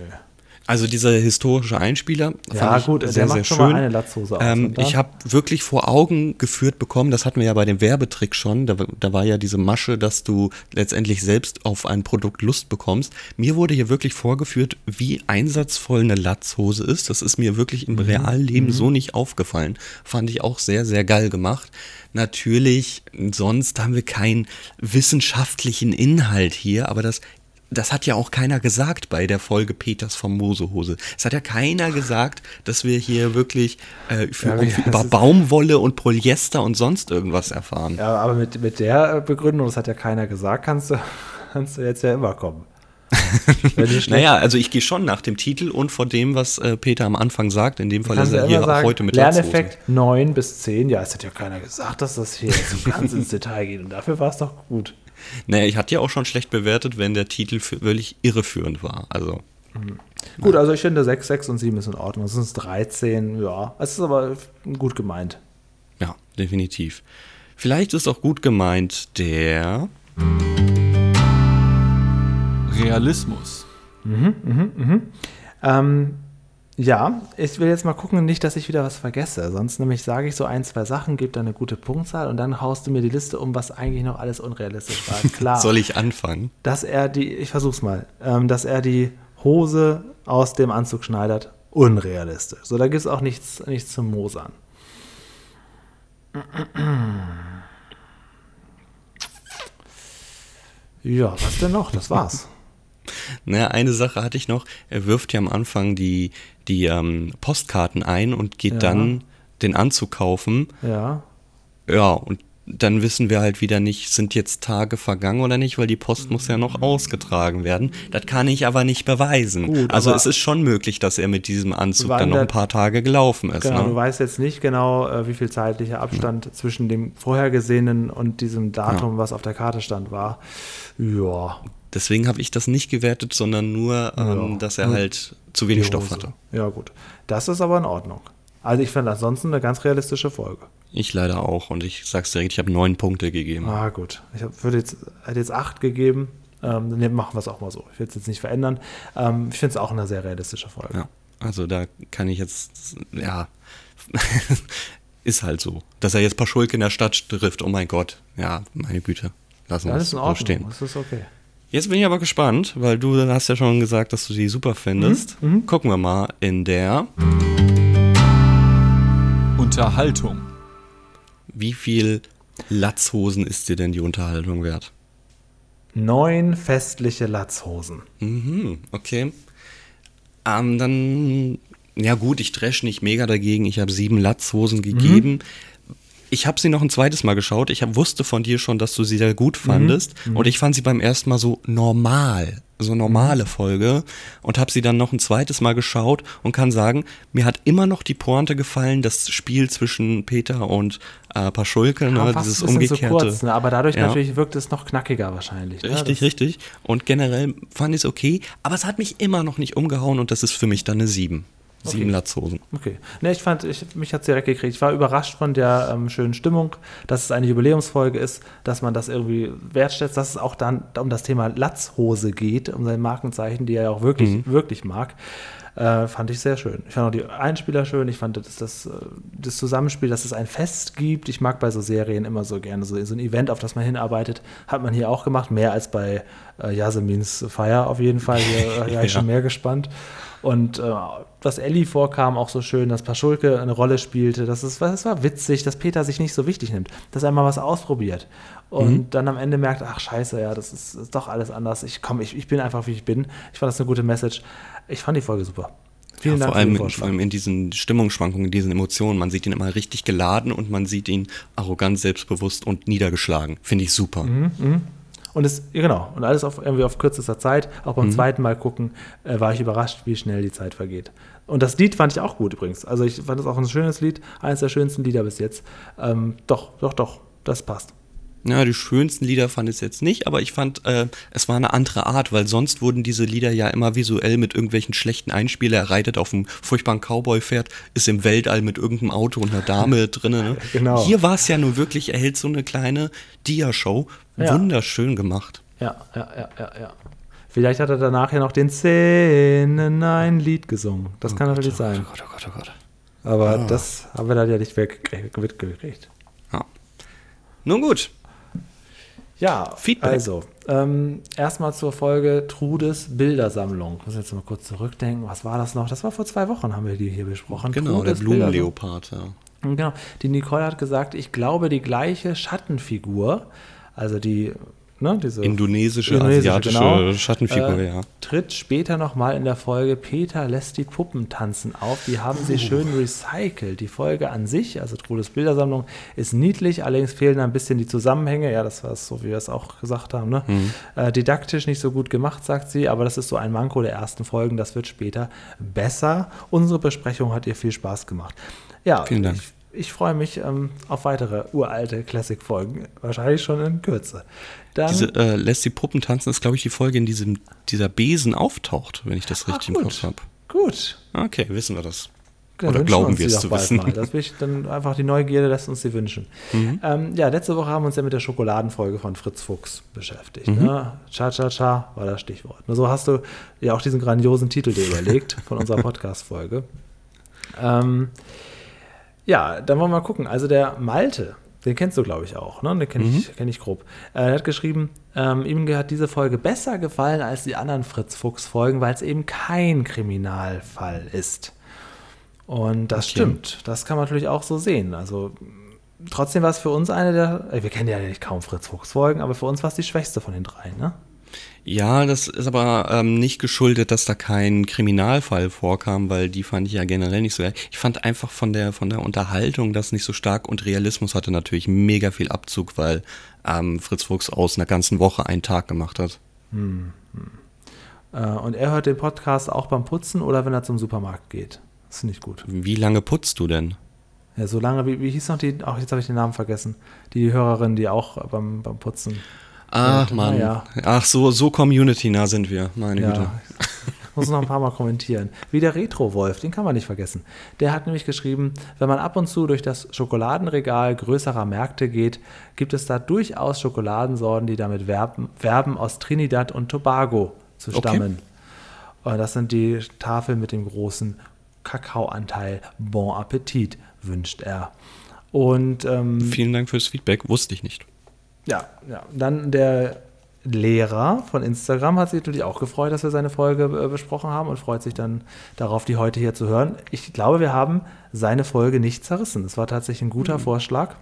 Also dieser historische Einspieler Ja, gut, sehr, der macht sehr schon schön. mal eine Latzhose aus. Ähm, ich habe wirklich vor Augen geführt bekommen, das hatten wir ja bei dem Werbetrick schon, da, da war ja diese Masche, dass du letztendlich selbst auf ein Produkt Lust bekommst. Mir wurde hier wirklich vorgeführt, wie einsatzvoll eine Latzhose ist. Das ist mir wirklich Mhm. im realen Leben so nicht aufgefallen. Fand ich auch sehr, sehr geil gemacht. Natürlich, sonst haben wir keinen wissenschaftlichen Inhalt hier, aber das das hat ja auch keiner gesagt bei der Folge Peters vom Mosehose. Es hat ja keiner gesagt, dass wir hier wirklich äh, für, Ja, das über Baumwolle und Polyester und sonst irgendwas erfahren. Ja, aber mit, mit der Begründung, das hat ja keiner gesagt, kannst du, kannst du jetzt ja immer kommen. Naja, also ich gehe schon nach dem Titel und vor dem, was äh, Peter am Anfang sagt. In dem Fall ist er hier auch sagen, heute mit Latzhosen. Lerneffekt 9 bis 10. Ja, es hat ja keiner gesagt, dass das hier so ganz ins Detail geht. Und dafür war es doch gut. Naja, ich hatte ja auch schon schlecht bewertet, wenn der Titel für, völlig irreführend war. Also, Gut, also ich finde 6, 6 und 7 ist in Ordnung. Es sind 13, ja. Es ist aber gut gemeint. ja, definitiv. Vielleicht ist auch gut gemeint der Realismus. Ähm, ja, ich will jetzt mal gucken, nicht, dass ich wieder was vergesse. Sonst nämlich sage ich so ein, zwei Sachen, gebe da eine gute Punktzahl und dann haust du mir die Liste um, was eigentlich noch alles unrealistisch war. Klar. Soll ich anfangen? dass er die, ich versuch's mal, ähm, dass er die Hose aus dem Anzug schneidert, unrealistisch. So, da gibt's auch nichts, nichts zum Mosern. Ja, was denn noch? Das war's. Naja, eine Sache hatte ich noch. Er wirft ja am Anfang die, die ähm, Postkarten ein und geht Ja. dann den Anzug kaufen. Ja. Ja, und dann wissen wir halt wieder nicht, sind jetzt Tage vergangen oder nicht, weil die Post muss ja noch ausgetragen werden. Das kann ich aber nicht beweisen. Gut, also es ist schon möglich, dass er mit diesem Anzug dann noch ein paar Tage gelaufen ist. Genau, du ne? weißt jetzt nicht genau, äh, wie viel zeitlicher Abstand zwischen dem vorhergesehenen und diesem Datum, was auf der Karte stand, war. Ja, Deswegen habe ich das nicht gewertet, sondern nur, ähm, Ja, dass er halt zu wenig Stoff hatte. Ja, gut. Das ist aber in Ordnung. Also ich finde ansonsten eine ganz realistische Folge. Ich leider auch. Und ich sag's direkt, ich habe neun Punkte gegeben. Ah, gut. Ich hab, würde jetzt, hätte jetzt acht gegeben. Ähm, dann machen wir es auch mal so. Ich will es jetzt nicht verändern. Ähm, ich finde es auch eine sehr realistische Folge. Ja. Also da kann ich jetzt, ja, ist halt so. Dass er jetzt Paschulke in der Stadt trifft, oh mein Gott. Ja, meine Güte. Lassen wir es in so Ordnung. stehen. Das ist okay. Jetzt bin ich aber gespannt, weil du hast ja schon gesagt, dass du die super findest. Gucken wir mal in der, Unterhaltung. wie viel Latzhosen ist dir denn die Unterhaltung wert? Neun festliche Latzhosen. Mhm, okay. Ähm, dann, ja gut, ich dresch nicht mega dagegen. Ich habe sieben Latzhosen gegeben. Ich habe sie noch ein zweites Mal geschaut. Ich hab, wusste von dir schon, dass du sie sehr gut fandest. Und ich fand sie beim ersten Mal so normal, so normale Folge. Und habe sie dann noch ein zweites Mal geschaut und kann sagen, mir hat immer noch die Pointe gefallen, das Spiel zwischen Peter und äh, Paschulke, ne, fast dieses umgekehrte. zu kurz, ne? aber dadurch Ja. natürlich wirkt es noch knackiger wahrscheinlich. ne? Richtig, Das- richtig. Und generell fand ich es okay, aber es hat mich immer noch nicht umgehauen und das ist für mich dann eine 7. Sieben Okay. Latzhosen. Okay. Ne, ich fand, ich, mich hat es direkt gekriegt. Ich war überrascht von der ähm, schönen Stimmung, dass es eine Jubiläumsfolge ist, dass man das irgendwie wertschätzt, dass es auch dann um das Thema Latzhose geht, um sein Markenzeichen, die er ja auch wirklich, wirklich mag. Äh, fand ich sehr schön. Ich fand auch die Einspieler schön. Ich fand das, das, äh, das Zusammenspiel, dass es ein Fest gibt. Ich mag bei so Serien immer so gerne so, so ein Event, auf das man hinarbeitet. Hat man hier auch gemacht. Mehr als bei äh, Yasemins Feier auf jeden Fall. Hier äh, war ich Ja. schon mehr gespannt. Und äh, dass Ellie vorkam, auch so schön, dass Paschulke eine Rolle spielte, das, ist, das war witzig, dass Peter sich nicht so wichtig nimmt, dass er mal was ausprobiert und dann am Ende merkt, ach scheiße, ja, das ist, ist doch alles anders. Ich komm, ich, ich bin einfach, wie ich bin. Ich fand das eine gute Message. Ich fand die Folge super. Vielen Ja, Dank vor, für den allem, Vorschlag. vor allem in diesen Stimmungsschwankungen, in diesen Emotionen. Man sieht ihn immer richtig geladen und man sieht ihn arrogant, selbstbewusst und niedergeschlagen. Finde ich super. Mhm. Und es, ja, genau, und alles auf, irgendwie auf kürzester Zeit. Auch beim zweiten Mal gucken, äh, war ich überrascht, wie schnell die Zeit vergeht. Und das Lied fand ich auch gut übrigens. Also ich fand es auch ein schönes Lied, eines der schönsten Lieder bis jetzt. Ähm, doch, doch, doch, das passt. Ja, die schönsten Lieder fand ich jetzt nicht, aber ich fand, äh, es war eine andere Art, weil sonst wurden diese Lieder ja immer visuell mit irgendwelchen schlechten Einspielern. Er reitet auf einem furchtbaren Cowboy-Pferd, ist im Weltall mit irgendeinem Auto und einer Dame drinnen. Ne? Genau. Hier war es ja nur wirklich, er hält so eine kleine Dia-Show. Ja. Wunderschön gemacht. Ja, ja, ja, ja, ja. Vielleicht hat er danach ja noch den Szenen ein Lied gesungen. Das kann natürlich sein. Oh Gott, oh Gott, oh Gott. Aber das haben wir dann ja nicht weggekriegt. mitgekriegt. Ja. Nun gut. Ja, Feedback. also, ähm, erstmal zur Folge Trudes Bildersammlung. Ich muss jetzt mal kurz zurückdenken. Was war das noch? Das war vor zwei Wochen, haben wir die hier besprochen. Genau, der Trudes Bildersammlung. Blumenleopard, ja. Genau. Die Nicole hat gesagt, ich glaube, die gleiche Schattenfigur, also die, ne, diese Indonesische, Indonesische, asiatische genau, Schattenfigur, äh, ja. tritt später nochmal in der Folge Peter lässt die Puppen tanzen auf. Die haben sie schön recycelt. Die Folge an sich, also Trudes Bildersammlung, ist niedlich, allerdings fehlen ein bisschen die Zusammenhänge. Ja, das war es so, wie wir es auch gesagt haben. Ne? Äh, didaktisch nicht so gut gemacht, sagt sie, aber das ist so ein Manko der ersten Folgen. Das wird später besser. Unsere Besprechung hat ihr viel Spaß gemacht. Ja, Vielen Dank. Ich, ich freue mich ähm, auf weitere uralte Classic-Folgen. Wahrscheinlich schon in Kürze. Dann, Diese äh, Lässt die Puppen tanzen ist, glaube ich, die Folge, in diesem dieser Besen auftaucht, wenn ich das richtig im. Kopf habe. Gut. Okay, wissen wir das. Dann Oder glauben wir es zu wissen. Mal. Das will ich dann einfach die Neugierde lässt uns sie wünschen. Mhm. Ähm, ja, letzte Woche haben wir uns ja mit der Schokoladenfolge von Fritz Fuchs beschäftigt. Mhm. Ne? Cha Cha Cha war das Stichwort. So hast du ja auch diesen grandiosen Titel dir überlegt von unserer Podcast-Folge. Ähm, ja, dann wollen wir mal gucken. Also der Malte, den kennst du, glaube ich, auch. Ne? Den kenne Mhm. ich, kenn ich grob. Äh, er hat geschrieben, ähm, ihm hat diese Folge besser gefallen als die anderen Fritz Fuchs-Folgen, weil es eben kein Kriminalfall ist. Und das Okay. stimmt. Das kann man natürlich auch so sehen. Also trotzdem war es für uns eine der, äh, wir kennen ja nicht kaum Fritz Fuchs Folgen, aber für uns war es die schwächste von den dreien, ne? Ja, das ist aber ähm, nicht geschuldet, dass da kein Kriminalfall vorkam, weil die fand ich ja generell nicht so geil. Ich fand einfach von der von der Unterhaltung das nicht so stark und Realismus hatte natürlich mega viel Abzug, weil ähm, Fritz Fuchs aus einer ganzen Woche einen Tag gemacht hat. Äh, und er hört den Podcast auch beim Putzen oder wenn er zum Supermarkt geht. Das ist nicht gut. Wie lange putzt du denn? Ja, so lange, wie, wie hieß noch die, ach, jetzt habe ich den Namen vergessen, die Hörerin, die auch beim, beim Putzen. Ach man, ja. ach so so Community-nah sind wir, meine Güte. Ja, ich muss noch ein paar Mal kommentieren. Wie der Retro-Wolf, den kann man nicht vergessen. Der hat nämlich geschrieben, wenn man ab und zu durch das Schokoladenregal größerer Märkte geht, gibt es da durchaus Schokoladensorten, die damit werben, werben aus Trinidad und Tobago zu Okay. stammen. Und das sind die Tafeln mit dem großen Kakaoanteil. Bon Appetit, wünscht er. Und ähm, Vielen Dank fürs Feedback, wusste ich nicht. Ja, ja. Dann der Lehrer von Instagram hat sich natürlich auch gefreut, dass wir seine Folge äh, besprochen haben und freut sich dann darauf, die heute hier zu hören. Ich glaube, wir haben seine Folge nicht zerrissen. Es war tatsächlich ein guter Vorschlag.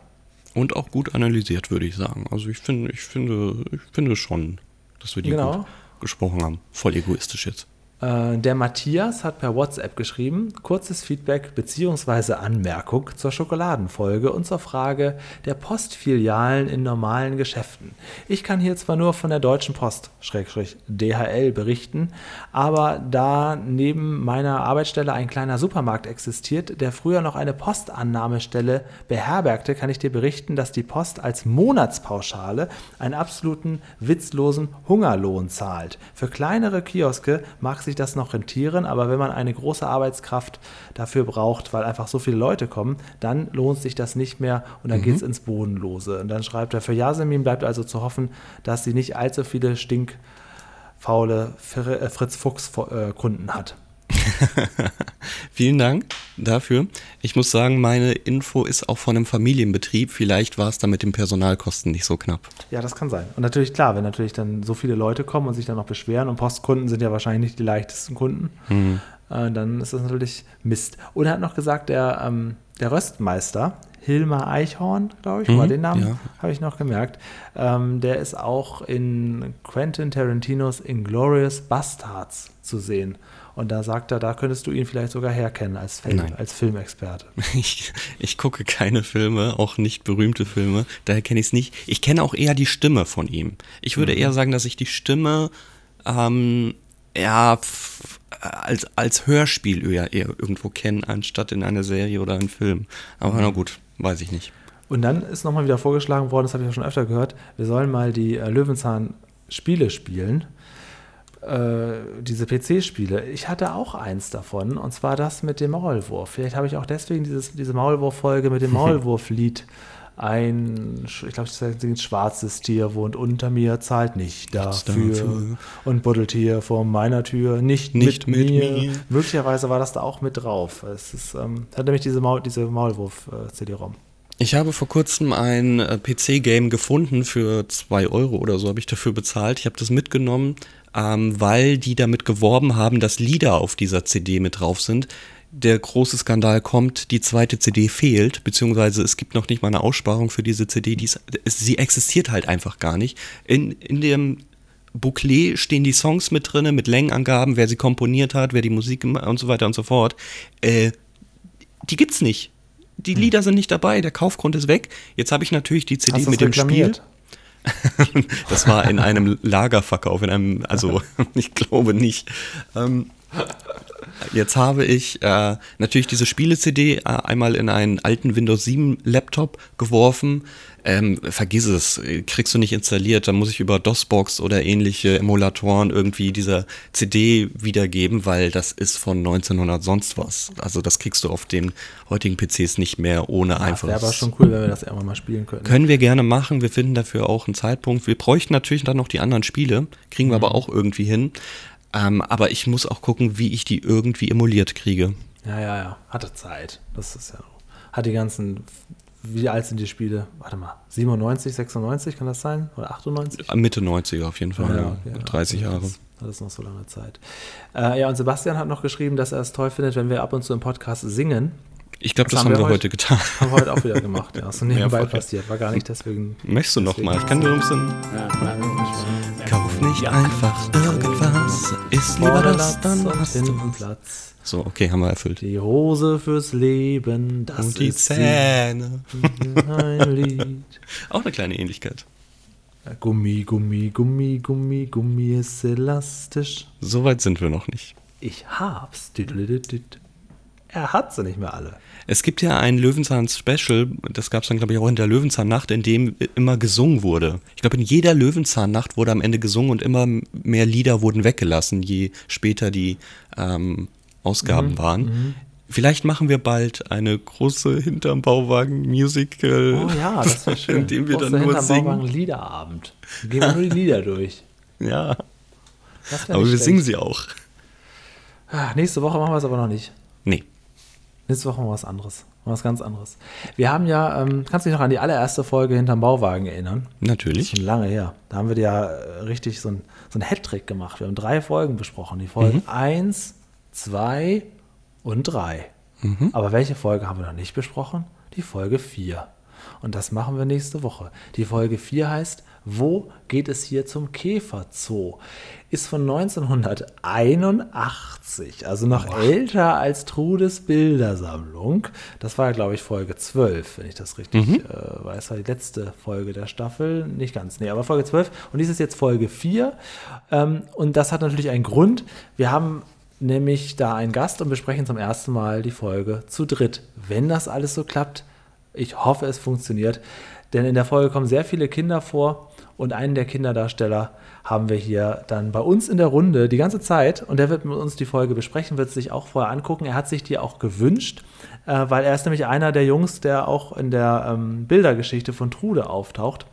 Und auch gut analysiert, würde ich sagen. Also ich finde, ich finde, ich finde schon, dass wir die Genau. gut gesprochen haben. Voll egoistisch jetzt. Äh, der Matthias hat per WhatsApp geschrieben, kurzes Feedback bzw. Anmerkung zur Schokoladenfolge und zur Frage der Postfilialen in normalen Geschäften. Ich kann hier zwar nur von der Deutschen Post, Schrägstrich DHL, berichten, aber da neben meiner Arbeitsstelle ein kleiner Supermarkt existiert, der früher noch eine Postannahmestelle beherbergte, kann ich dir berichten, dass die Post als Monatspauschale einen absoluten witzlosen Hungerlohn zahlt. Für kleinere Kioske mag sich das noch rentieren, aber wenn man eine große Arbeitskraft dafür braucht, weil einfach so viele Leute kommen, dann lohnt sich das nicht mehr und dann geht's ins Bodenlose. Und dann schreibt er, für Yasemin bleibt also zu hoffen, dass sie nicht allzu viele stinkfaule äh, Fritz Fuchs äh, Kunden hat. Vielen Dank dafür. Ich muss sagen, meine Info ist auch von einem Familienbetrieb. Vielleicht war es da mit den Personalkosten nicht so knapp. Ja, das kann sein. Und natürlich, klar, wenn natürlich dann so viele Leute kommen und sich dann noch beschweren und Postkunden sind ja wahrscheinlich nicht die leichtesten Kunden, äh, dann ist das natürlich Mist. Und er hat noch gesagt, der, ähm, der Röstmeister, Hilmar Eichhorn, glaube ich, war den Namen, ja. habe ich noch gemerkt, ähm, der ist auch in Quentin Tarantinos Inglorious Bastards zu sehen. Und da sagt er, da könntest du ihn vielleicht sogar herkennen als, Film, Nein. als Filmexperte. Ich, ich gucke keine Filme, auch nicht berühmte Filme, daher kenne ich es nicht. Ich kenne auch eher die Stimme von ihm. Ich würde eher sagen, dass ich die Stimme ähm, ja, als, als Hörspiel eher, eher irgendwo kenne, anstatt in einer Serie oder einem Film. Aber na gut, weiß ich nicht. Und dann ist nochmal wieder vorgeschlagen worden, das habe ich ja schon öfter gehört, wir sollen mal die äh, Löwenzahn-Spiele spielen. Äh, diese PC-Spiele. Ich hatte auch eins davon, und zwar das mit dem Maulwurf. Vielleicht habe ich auch deswegen dieses, diese Maulwurf-Folge mit dem Maulwurf-Lied. Ein, ich glaube, das ist ein schwarzes Tier wohnt unter mir, zahlt nicht dafür. dafür. Und buddelt hier vor meiner Tür, nicht, Nicht mit, mit mir. mir. Möglicherweise war das da auch mit drauf. Es ist, ähm, hat nämlich diese, Maul, diese Maulwurf-CD-ROM. Ich habe vor kurzem ein äh, PC-Game gefunden für 2 Euro oder so habe ich dafür bezahlt. Ich habe das mitgenommen, ähm, weil die damit geworben haben, dass Lieder auf dieser CD mit drauf sind. Der große Skandal kommt, die zweite CD fehlt, beziehungsweise es gibt noch nicht mal eine Aussparung für diese CD. Die ist, sie existiert halt einfach gar nicht. In, in dem Booklet stehen die Songs mit drinne, mit Längenangaben, wer sie komponiert hat, wer die Musik und so weiter und so fort. Äh, die gibt's nicht. Die Lieder sind nicht dabei, der Kaufgrund ist weg. Jetzt habe ich natürlich die CD Hast mit dem Spiel. Das war in einem Lagerverkauf, in einem, also ich glaube nicht. Ähm, jetzt habe ich äh, natürlich diese Spiele-CD äh, einmal in einen alten Windows 7 Laptop geworfen. Ähm, vergiss es, kriegst du nicht installiert. Da muss ich über DOSBox oder ähnliche Emulatoren irgendwie dieser CD wiedergeben, weil das ist von 1900 sonst was. Also das kriegst du auf den heutigen PCs nicht mehr ohne Das einfach. wäre aber schon cool, wenn wir das irgendwann mal spielen könnten. Können wir gerne machen. Wir finden dafür auch einen Zeitpunkt. Wir bräuchten natürlich dann noch die anderen Spiele. Kriegen wir aber auch irgendwie hin. Ähm, aber ich muss auch gucken, wie ich die irgendwie emuliert kriege. Ja, ja, ja. Hatte Zeit. Das ist ja. Hat die ganzen. Wie alt sind die Spiele? Warte mal. 97, 96 kann das sein? Oder 98? Mitte 90er auf jeden Fall. ja, okay, 30 ja. Jahre. Das, das ist noch so lange Zeit. Äh, ja, und Sebastian hat noch geschrieben, dass er es toll findet, wenn wir ab und zu im Podcast singen. Ich glaube, das, haben wir heute getan. Haben wir heute auch wieder gemacht. Ja, ist so nebenbei passiert. War gar nicht deswegen. Möchtest du noch mal? Ich kann dir ein bisschen. Kauf nicht einfach irgendwas. Ist lieber das, dann hast du. Platz. So, okay, haben wir erfüllt. Die Hose fürs Leben, das Und die. Zähne. Ein Lied. Auch eine kleine Ähnlichkeit. Gummi, Gummi, Gummi, Gummi, Gummi ist elastisch. So weit sind wir noch nicht. Ich hab's. Er hat sie nicht mehr alle. Es gibt ja ein Löwenzahn-Special, das gab es dann, glaube ich, auch in der Löwenzahn-Nacht, in dem immer gesungen wurde. Ich glaube, in jeder Löwenzahn-Nacht wurde am Ende gesungen und immer mehr Lieder wurden weggelassen, je später die ähm, Ausgaben waren. Vielleicht machen wir bald eine große hinterm Bauwagen Musical. Oh ja, das wäre schön. In dem wir Brauchst dann nur hinterm singen. Bauwagen Liederabend. Gehen wir nur die Lieder durch. Ja, aber wir schlecht. singen sie auch. Ah, nächste Woche machen wir es aber noch nicht. Nächste Woche wir was anderes. Wir Was ganz anderes. Wir haben ja, ähm, kannst du dich noch an die allererste Folge hinterm Bauwagen erinnern? Natürlich. Schon lange her. Da haben wir ja äh, richtig so ein, so ein Hattrick gemacht. Wir haben drei Folgen besprochen. Die Folgen 1, 2 und 3. Aber welche Folge haben wir noch nicht besprochen? Die Folge 4. Und das machen wir nächste Woche. Die Folge 4 heißt, wo geht es hier zum Käferzoo? Ist von 1981, also noch älter als Trudes Bildersammlung. Das war, glaube ich, Folge 12, wenn ich das richtig äh, weiß. War die letzte Folge der Staffel. Nicht ganz, nee, aber Folge 12. Und dies ist jetzt Folge 4. Ähm, und das hat natürlich einen Grund. Wir haben nämlich da einen Gast und besprechen zum ersten Mal die Folge zu dritt. Wenn das alles so klappt, ich hoffe, es funktioniert. Denn in der Folge kommen sehr viele Kinder vor und einen der Kinderdarsteller haben wir hier dann bei uns in der Runde die ganze Zeit und der wird mit uns die Folge besprechen, wird sich auch vorher angucken. Er hat sich die auch gewünscht, äh, weil er ist nämlich einer der Jungs, der auch in der ähm, Bildergeschichte von Trude auftaucht.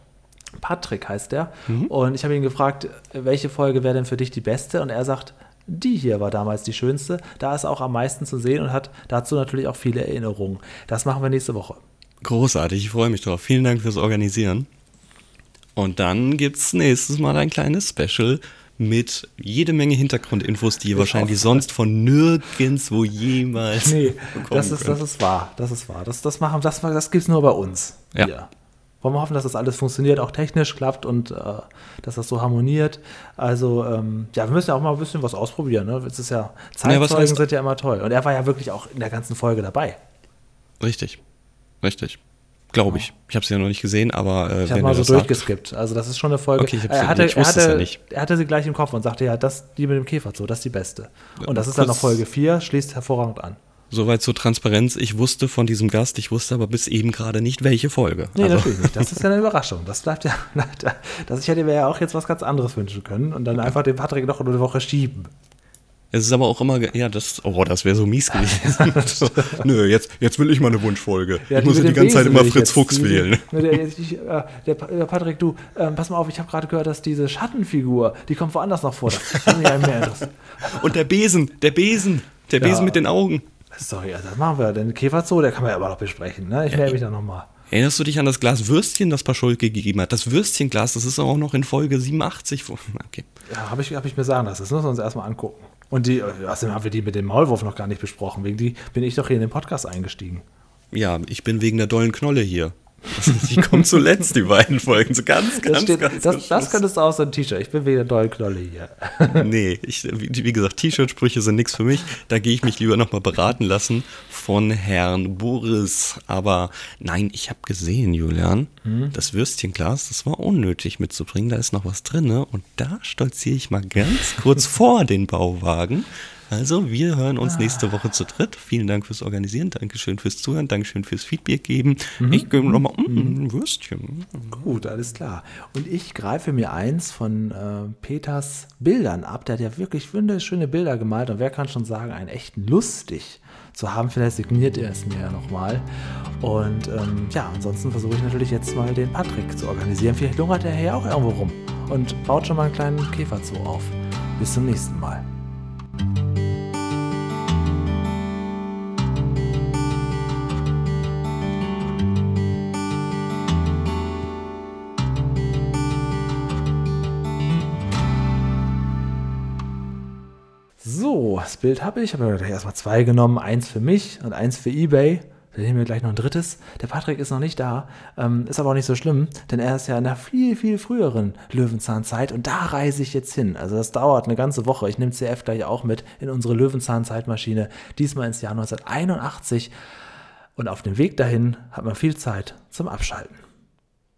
Patrick heißt der. Und ich habe ihn gefragt, welche Folge wäre denn für dich die beste? Und er sagt, die hier war damals die schönste. Da ist auch am meisten zu sehen und hat dazu natürlich auch viele Erinnerungen. Das machen wir nächste Woche. Großartig, ich freue mich drauf. Vielen Dank fürs Organisieren. Und dann gibt es nächstes Mal ein kleines Special mit jede Menge Hintergrundinfos, die ihr wahrscheinlich sonst von nirgendwo jemals Nee, das ist, könnt. das ist wahr. Das ist wahr. Das, das, machen, das, das gibt es nur bei uns. Ja. Hier. Wollen wir hoffen, dass das alles funktioniert, auch technisch klappt und äh, dass das so harmoniert. Also, ähm, ja, wir müssen ja auch mal ein bisschen was ausprobieren. Ne? Es ist ja, Zeitzeugen heißt- sind ja immer toll. Und er war ja wirklich auch in der ganzen Folge dabei. Richtig, richtig. Glaube ich. Ich habe sie ja noch nicht gesehen, aber äh, Ich habe mal so durchgeskippt. Also das ist schon eine Folge. Okay, ich er, hatte, ich er, hatte, ja nicht. er hatte sie gleich im Kopf und sagte, ja, das, die mit dem Käferzoo, das ist die beste. Und das ist dann noch kurz- Folge 4, schließt hervorragend an. soweit zur Transparenz. Ich wusste von diesem Gast, ich wusste aber bis eben gerade nicht, welche Folge. Nee, Also, natürlich nicht. Das ist ja eine Überraschung. Das bleibt ja. Das, ich hätte mir ja auch jetzt was ganz anderes wünschen können und dann einfach den Patrick noch eine Woche schieben. Es ist aber auch immer, ja, das, oh, das wäre so mies gewesen. nö, jetzt, jetzt will ich mal eine Wunschfolge. Ja, ich muss ja die ganze Zeit immer Fritz. Fuchs Die- wählen. Der, äh, der, der Patrick, du, ähm, pass mal auf, ich habe gerade gehört, dass diese Schattenfigur, die kommt woanders noch vor. Ja. Und der Besen, der Besen, der Ja. Besen mit den Augen. Sorry, also das machen wir. Den Käferzoo, der kann man ja immer noch besprechen. Ne? Ich melde mich da nochmal. Erinnerst du dich an das Glas Würstchen, das Paschulke gegeben hat? Das Würstchenglas, das ist auch noch in Folge 87. vor- Okay. Ja, habe ich, hab ich mir sagen lassen. Das müssen wir uns erstmal angucken. Und die, außerdem haben wir die mit dem Maulwurf noch gar nicht besprochen. Wegen die bin ich doch hier in den Podcast eingestiegen. Ja, ich bin wegen der dollen Knolle hier. Die kommen zuletzt, die beiden Folgen. So ganz, ganz, Das, steht, ganz. das, das könntest du auch so ein T-Shirt. Ich bin wegen der dollen Knolle hier. Nee, ich, wie, wie gesagt, T-Shirt-Sprüche sind nichts für mich. Da gehe ich mich lieber nochmal beraten lassen von Herrn Boris. Aber nein, ich habe gesehen, Julian, das Würstchenglas, das war unnötig mitzubringen. Da ist noch was drin. Ne? Und da stolziere ich mal ganz kurz vor den Bauwagen. Also, wir hören uns nächste Woche zu dritt. Vielen Dank fürs Organisieren, Dankeschön fürs Zuhören, Dankeschön fürs Feedback geben. Ich gebe nochmal mm, ein Würstchen. Gut, alles klar. Und ich greife mir eins von äh, Peters Bildern ab. Der hat ja wirklich wunderschöne Bilder gemalt. Und wer kann schon sagen, einen echten lustig zu haben. Vielleicht signiert er es mir ja nochmal. Und ähm, ja, ansonsten versuche ich natürlich jetzt mal den Patrick zu organisieren. Vielleicht lungert er ja auch irgendwo rum und baut schon mal einen kleinen Käferzoo auf. Bis zum nächsten Mal. Das Bild habe ich. Ich habe gleich erstmal zwei genommen. Eins für mich und eins für Ebay. Dann nehmen wir gleich noch ein drittes. Der Patrick ist noch nicht da. Ähm, ist aber auch nicht so schlimm, denn er ist ja in einer viel, viel früheren Löwenzahnzeit und da reise ich jetzt hin. Also das dauert eine ganze Woche. Ich nehme CF gleich auch mit in unsere Löwenzahnzeitmaschine. Diesmal ins Jahr 1981. Und auf dem Weg dahin hat man viel Zeit zum Abschalten.